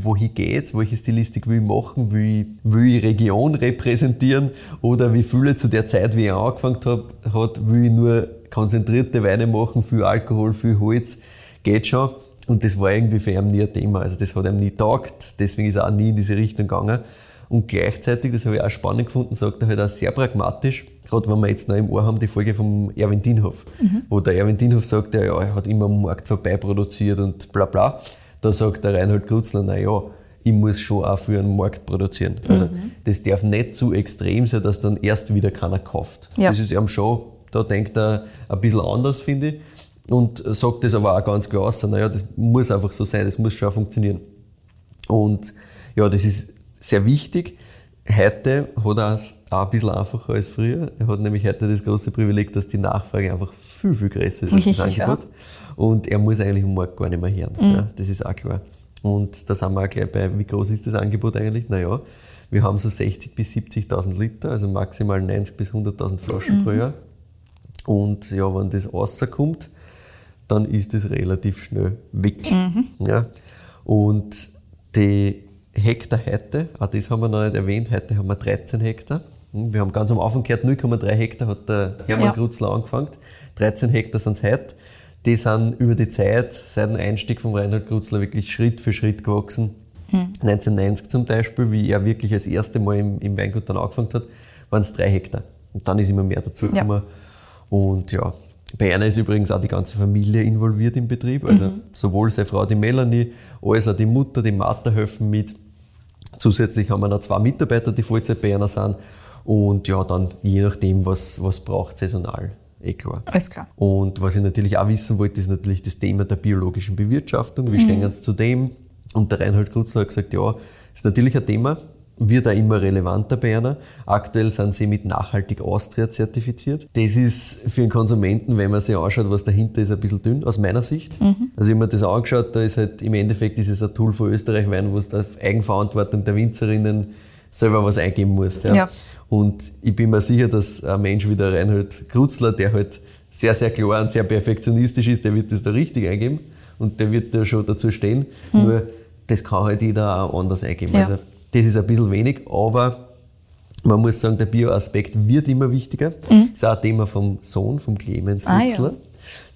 wohin geht's, welche Stilistik will ich machen, will ich, will ich Region repräsentieren oder wie viele zu der Zeit, wie ich angefangen habe, hat, will ich nur konzentrierte Weine machen, viel Alkohol, viel Holz, geht schon. Und das war irgendwie für ihn nie ein Thema. Also das hat ihm nie taugt, deswegen ist er auch nie in diese Richtung gegangen. Und gleichzeitig, das habe ich auch spannend gefunden, sagt er halt auch sehr pragmatisch, gerade wenn wir jetzt noch im Ohr haben, die Folge vom Erwin Dienhoff, mhm. wo der Erwin Dienhoff sagt, ja, ja, er hat immer am Markt vorbei produziert und bla bla. Da sagt der Reinhold Grutzler, naja, ich muss schon auch für einen Markt produzieren. Also mhm. das darf nicht zu extrem sein, dass dann erst wieder keiner kauft. Ja. Das ist eben schon, da denkt er ein bisschen anders, finde ich. Und sagt das aber auch ganz klar aus, naja, das muss einfach so sein, das muss schon funktionieren. Und ja, das ist sehr wichtig. Heute hat er es auch ein bisschen einfacher als früher. Er hat nämlich heute das große Privileg, dass die Nachfrage einfach viel, viel größer ist als das Angebot. Und er muss eigentlich im Markt gar nicht mehr hören. Mhm. Ja, das ist auch klar. Und da sind wir auch gleich bei, wie groß ist das Angebot eigentlich? Naja, wir haben so 60.000 bis 70.000 Liter, also maximal 90.000 bis 100.000 Flaschen mhm. pro Jahr. Und ja, wenn das rauskommt, dann ist das relativ schnell weg. Mhm. Ja. Und die Hektar heute, auch das haben wir noch nicht erwähnt, heute haben wir 13 Hektar. Hm, wir haben ganz am Anfang gehört, 0,3 Hektar hat der Hermann ja. Grutzler angefangen. 13 Hektar sind es heute. Die sind über die Zeit, seit dem Einstieg von Reinhard Grutzler, wirklich Schritt für Schritt gewachsen. Hm. 1990 zum Beispiel, wie er wirklich das erste Mal im, im Weingut dann angefangen hat, waren es drei Hektar. Und dann ist immer mehr dazugekommen. Ja. Und ja, bei einer ist übrigens auch die ganze Familie involviert im Betrieb. Also mhm. sowohl seine Frau, die Melanie, als auch die Mutter, die Martha helfen mit. Zusätzlich haben wir noch zwei Mitarbeiter, die Vollzeit bei einer sind. Und ja, dann je nachdem, was, was braucht, saisonal. Eh klar. Alles klar. Und was ich natürlich auch wissen wollte, ist natürlich das Thema der biologischen Bewirtschaftung. Wie mhm. stehen Sie zu dem? Und der Reinhold Krutzler hat gesagt, ja, ist natürlich ein Thema wird auch immer relevanter bei einer. Aktuell sind sie mit Nachhaltig Austria zertifiziert. Das ist für den Konsumenten, wenn man sich anschaut, was dahinter ist, ein bisschen dünn, aus meiner Sicht. Mhm. Also habe mir das angeschaut, da ist halt im Endeffekt ist es ein Tool für Österreich wo du auf Eigenverantwortung der Winzerinnen selber was eingeben musst. Ja. ja. Und ich bin mir sicher, dass ein Mensch wie der Reinhold Krutzler, der halt sehr, sehr klar und sehr perfektionistisch ist, der wird das da richtig eingeben und der wird da schon dazu stehen. Mhm. Nur das kann halt jeder auch anders eingeben. Ja. Also das ist ein bisschen wenig, aber man muss sagen, der Bioaspekt wird immer wichtiger. Mhm. Das ist auch ein Thema vom Sohn, vom Clemens ah, Ja.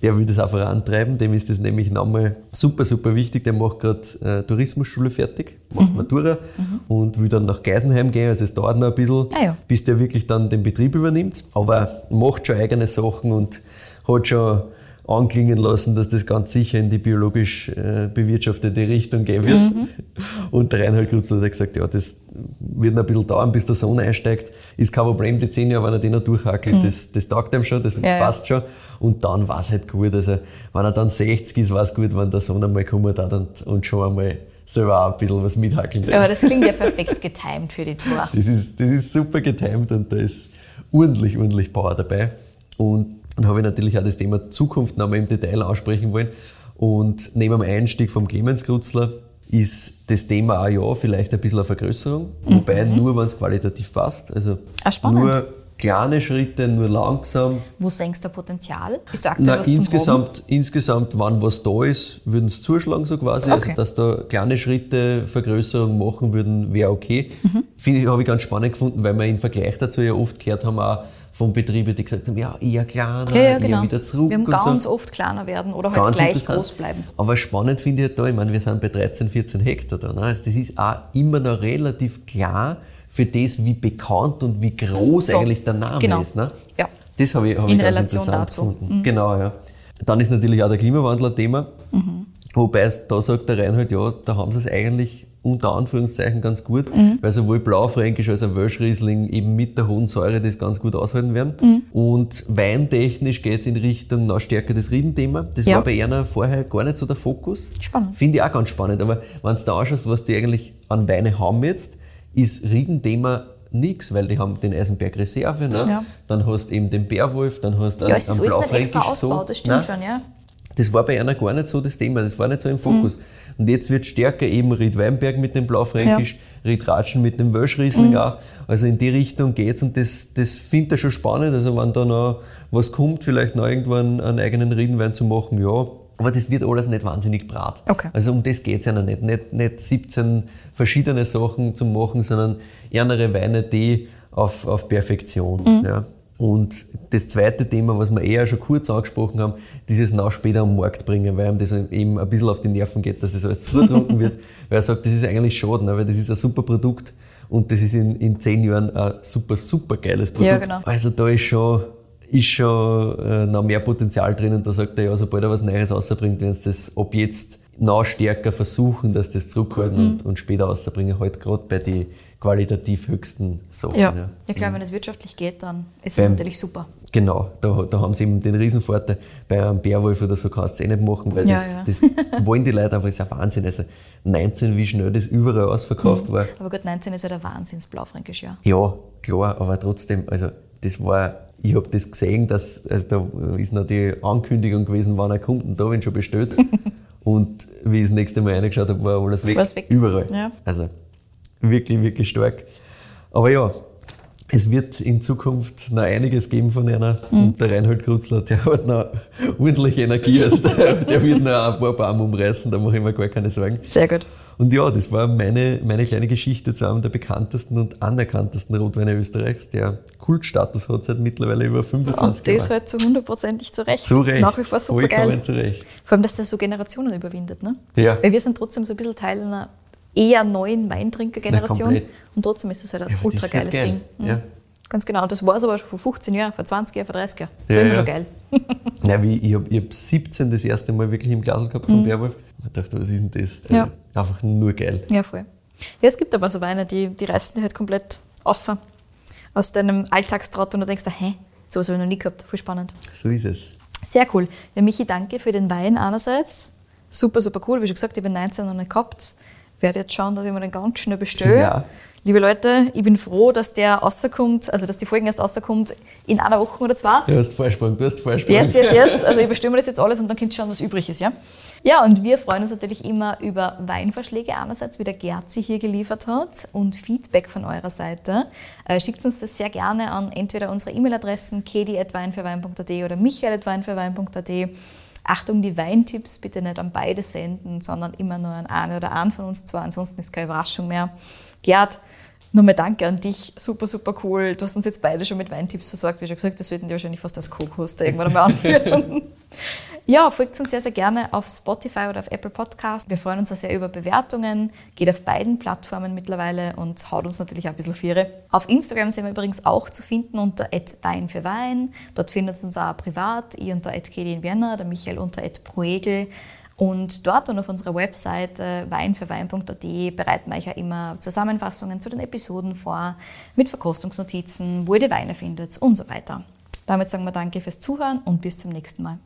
Der will das auch vorantreiben, dem ist das nämlich nochmal super, super wichtig. Der macht gerade äh, Tourismusschule fertig, macht mhm. Matura mhm. und will dann nach Geisenheim gehen. Also es dauert noch ein bisschen, ah, ja. bis der wirklich dann den Betrieb übernimmt. Aber macht schon eigene Sachen und hat schon anklingen lassen, dass das ganz sicher in die biologisch äh, bewirtschaftete Richtung gehen wird. Mhm. Und der Reinhold Krutzler hat gesagt, ja, das wird noch ein bisschen dauern, bis der Sohn einsteigt. Ist kein Problem, die zehn Jahre, wenn er den noch durchhackelt, mhm. das, das taugt ihm schon, das ja, passt ja. schon. Und dann war es halt gut. Also, wenn er dann 60 ist, war es gut, wenn der Sohn einmal kommen hat und, und schon einmal selber auch ein bisschen was mithackeln darf. Aber das klingt ja perfekt getimed für die zwei. Das ist, das ist super getimed und da ist ordentlich, ordentlich Power dabei. Und dann habe ich natürlich auch das Thema Zukunft noch mal im Detail ansprechen wollen. Und neben dem Einstieg vom Clemens Krutzler ist das Thema auch ja vielleicht ein bisschen eine Vergrößerung, mhm. wobei nur, wenn es qualitativ passt. Also ah, nur kleine Schritte, nur langsam. Wo senkst du Potenzial? Ist da aktuell Na, was insgesamt, zum insgesamt, wann was da ist, würden es zuschlagen so quasi. Also, Okay. dass da kleine Schritte Vergrößerung machen würden, wäre okay. Finde ich, habe ich ganz spannend gefunden, weil wir im Vergleich dazu ja oft gehört haben, auch von Betrieben, die gesagt haben, ja, eher kleiner, Ja, ja, genau. eher wieder zurück Wir haben ganz so. oft kleiner werden oder halt Ganz gleich groß bleiben. Aber spannend finde ich halt da, ich meine, wir sind bei 13, 14 Hektar da. Ne? Also das ist auch immer noch relativ klar für das, wie bekannt und wie groß So, eigentlich der Name genau. ist. Ne? Ja. Das habe ich, habe In ich ganz Relation interessant dazu. Mhm. gefunden. Genau, ja. Dann ist natürlich auch der Klimawandel ein Thema. Mhm. Wobei es, da sagt der Reinhold, ja, da haben sie es eigentlich unter Anführungszeichen ganz gut, Mhm. weil sowohl Blaufränkisch als auch Welschriesling eben mit der hohen Säure das ganz gut aushalten werden. Mhm. Und weintechnisch geht es in Richtung noch stärker das Riedenthema. Das Ja. war bei einer vorher gar nicht so der Fokus. Spannend. Finde ich auch ganz spannend. Aber wenn du da anschaust, was die eigentlich an Weine haben jetzt, ist Riedenthema nichts, weil die haben den Eisenberg Reserve, ne? Ja. dann hast du eben den Bärwolf, dann hast du Ja, ist alles nicht Blaufränkisch ausgebaut, so. das stimmt Nein, schon, ja. das war bei einer gar nicht so das Thema, das war nicht so im Fokus. Mhm. Und jetzt wird stärker eben Ried Weinberg mit dem Blaufränkisch, Ried Ratschen mit dem Welschriesling Mhm. auch. Also in die Richtung geht's und das, das finde ich schon spannend. Also wenn da noch was kommt, vielleicht noch irgendwann einen eigenen Riedenwein zu machen, ja. Aber das wird alles nicht wahnsinnig brat. Okay. Also um das geht's ja noch nicht. nicht. Nicht 17 verschiedene Sachen zu machen, sondern ärmere Weine, die auf, auf Perfektion. Mhm. Ja. Und das zweite Thema, was wir eher schon kurz angesprochen haben, dieses nach später am Markt bringen, weil ihm das eben ein bisschen auf die Nerven geht, dass das alles zu getrunken wird. Weil er sagt, das ist eigentlich schade, ne, weil das ist ein super Produkt und das ist in, in zehn Jahren ein super, super geiles Produkt. Ja, genau. Also da ist schon, ist schon äh, noch mehr Potenzial drin und da sagt er ja, sobald er was Neues rausbringt, wenn sie das ab jetzt noch stärker versuchen, dass das zurückhalten Mhm. und, und später rausbringen, halt gerade bei den qualitativ höchsten Sachen. Ja. ja, klar, wenn es wirtschaftlich geht, dann ist es natürlich super. Genau, da, da haben sie eben den Riesenvorteil. Bei einem Bärwolf oder so kannst du es eh nicht machen, weil Ja, das, ja. das wollen die Leute einfach, das ist ein Wahnsinn. Also 19, wie schnell das überall ausverkauft Mhm. war. Aber gut, 19 ist ja der Wahnsinns Blaufränkisch, ja. Ja, klar, aber trotzdem, also das war, ich habe das gesehen, dass, also da ist noch die Ankündigung gewesen, wann er kommt und da habe ich schon bestellt. und wie ich das nächste Mal reingeschaut habe, war alles weg. War's weg. Überall. Ja. Also wirklich, wirklich stark. Aber ja, es wird in Zukunft noch einiges geben von einer. Mhm. Und der Reinhold Krutzler, der hat noch ordentliche Energie. Also der, der wird noch ein paar Bäume umreißen, da mache ich mir gar keine Sorgen. Sehr gut. Und ja, das war meine, meine kleine Geschichte zu einem der bekanntesten und anerkanntesten Rotweine Österreichs, der Kultstatus hat seit mittlerweile über 25 Und das Jahren. halt zu hundertprozentig zu Recht. Zu Recht. Nach wie vor super geil. Vollkommen zu Recht. Vor allem, dass der so Generationen überwindet. Ne? Ja. Weil wir sind trotzdem so ein bisschen Teil einer eher neuen Weintrinkergeneration. Komplett. Und trotzdem ist das halt ein Ja, ultra geiles geil. Ding. Mhm. Ja. Ganz genau. Und das war es aber schon vor 15 Jahren, vor 20 Jahren, vor 30 Jahren. Ja, war immer ja. schon geil. Ja, wie, ich habe ich hab 17 das erste Mal wirklich im Glas gehabt vom Bärwolf. Ich dachte, was ist denn das? Also Mhm. Ja. Einfach nur geil. Ja, voll. Ja, es gibt aber so Weine, die, die reißen dich halt komplett außer aus deinem Alltagstrott und du denkst, hä, sowas habe ich noch nie gehabt. Voll spannend. So ist es. Sehr cool. Ja, Michi, danke für den Wein einerseits. Super, super cool. Wie schon gesagt, ich bin 19 noch nicht gehabt. Werde jetzt schauen, dass ich mir den ganz schnell bestelle. Ja. Liebe Leute, ich bin froh, dass der rauskommt, also dass die Folgen erst rauskommt in einer Woche oder zwei. Du hast Vorsprung, du hast Vorsprung. Yes, yes, yes. Also ich bestimme das jetzt alles und dann könnt ihr schauen, was übrig ist, ja? Ja, und wir freuen uns natürlich immer über Weinvorschläge einerseits, wie der Gerzi hier geliefert hat und Feedback von eurer Seite. Äh, schickt uns das sehr gerne an entweder unsere E-Mail-Adressen kedi.weinfürwein.at oder michael.weinfürwein.at. Achtung, die Weintipps bitte nicht an beide senden, sondern immer nur an eine oder einen von uns zwei, ansonsten ist keine Überraschung mehr. Gerd, Nochmal danke an dich, super, super cool. Du hast uns jetzt beide schon mit Weintipps versorgt. Wie schon gesagt, wir sollten die wahrscheinlich fast als Co-Hoster irgendwann einmal anführen. ja, folgt uns sehr, sehr gerne auf Spotify oder auf Apple Podcast. Wir freuen uns auch sehr über Bewertungen. Geht auf beiden Plattformen mittlerweile und haut uns natürlich auch ein bisschen Viere. Auf Instagram sind wir übrigens auch zu finden unter Wein für Wein. Dort findet ihr uns auch privat. Ich unter Kedi in Vienna, der Michael unter Proegel. Und dort und auf unserer Webseite weinfürwein.at bereiten wir euch ja immer Zusammenfassungen zu den Episoden vor, mit Verkostungsnotizen, wo ihr die Weine findet und so weiter. Damit sagen wir danke fürs Zuhören und bis zum nächsten Mal.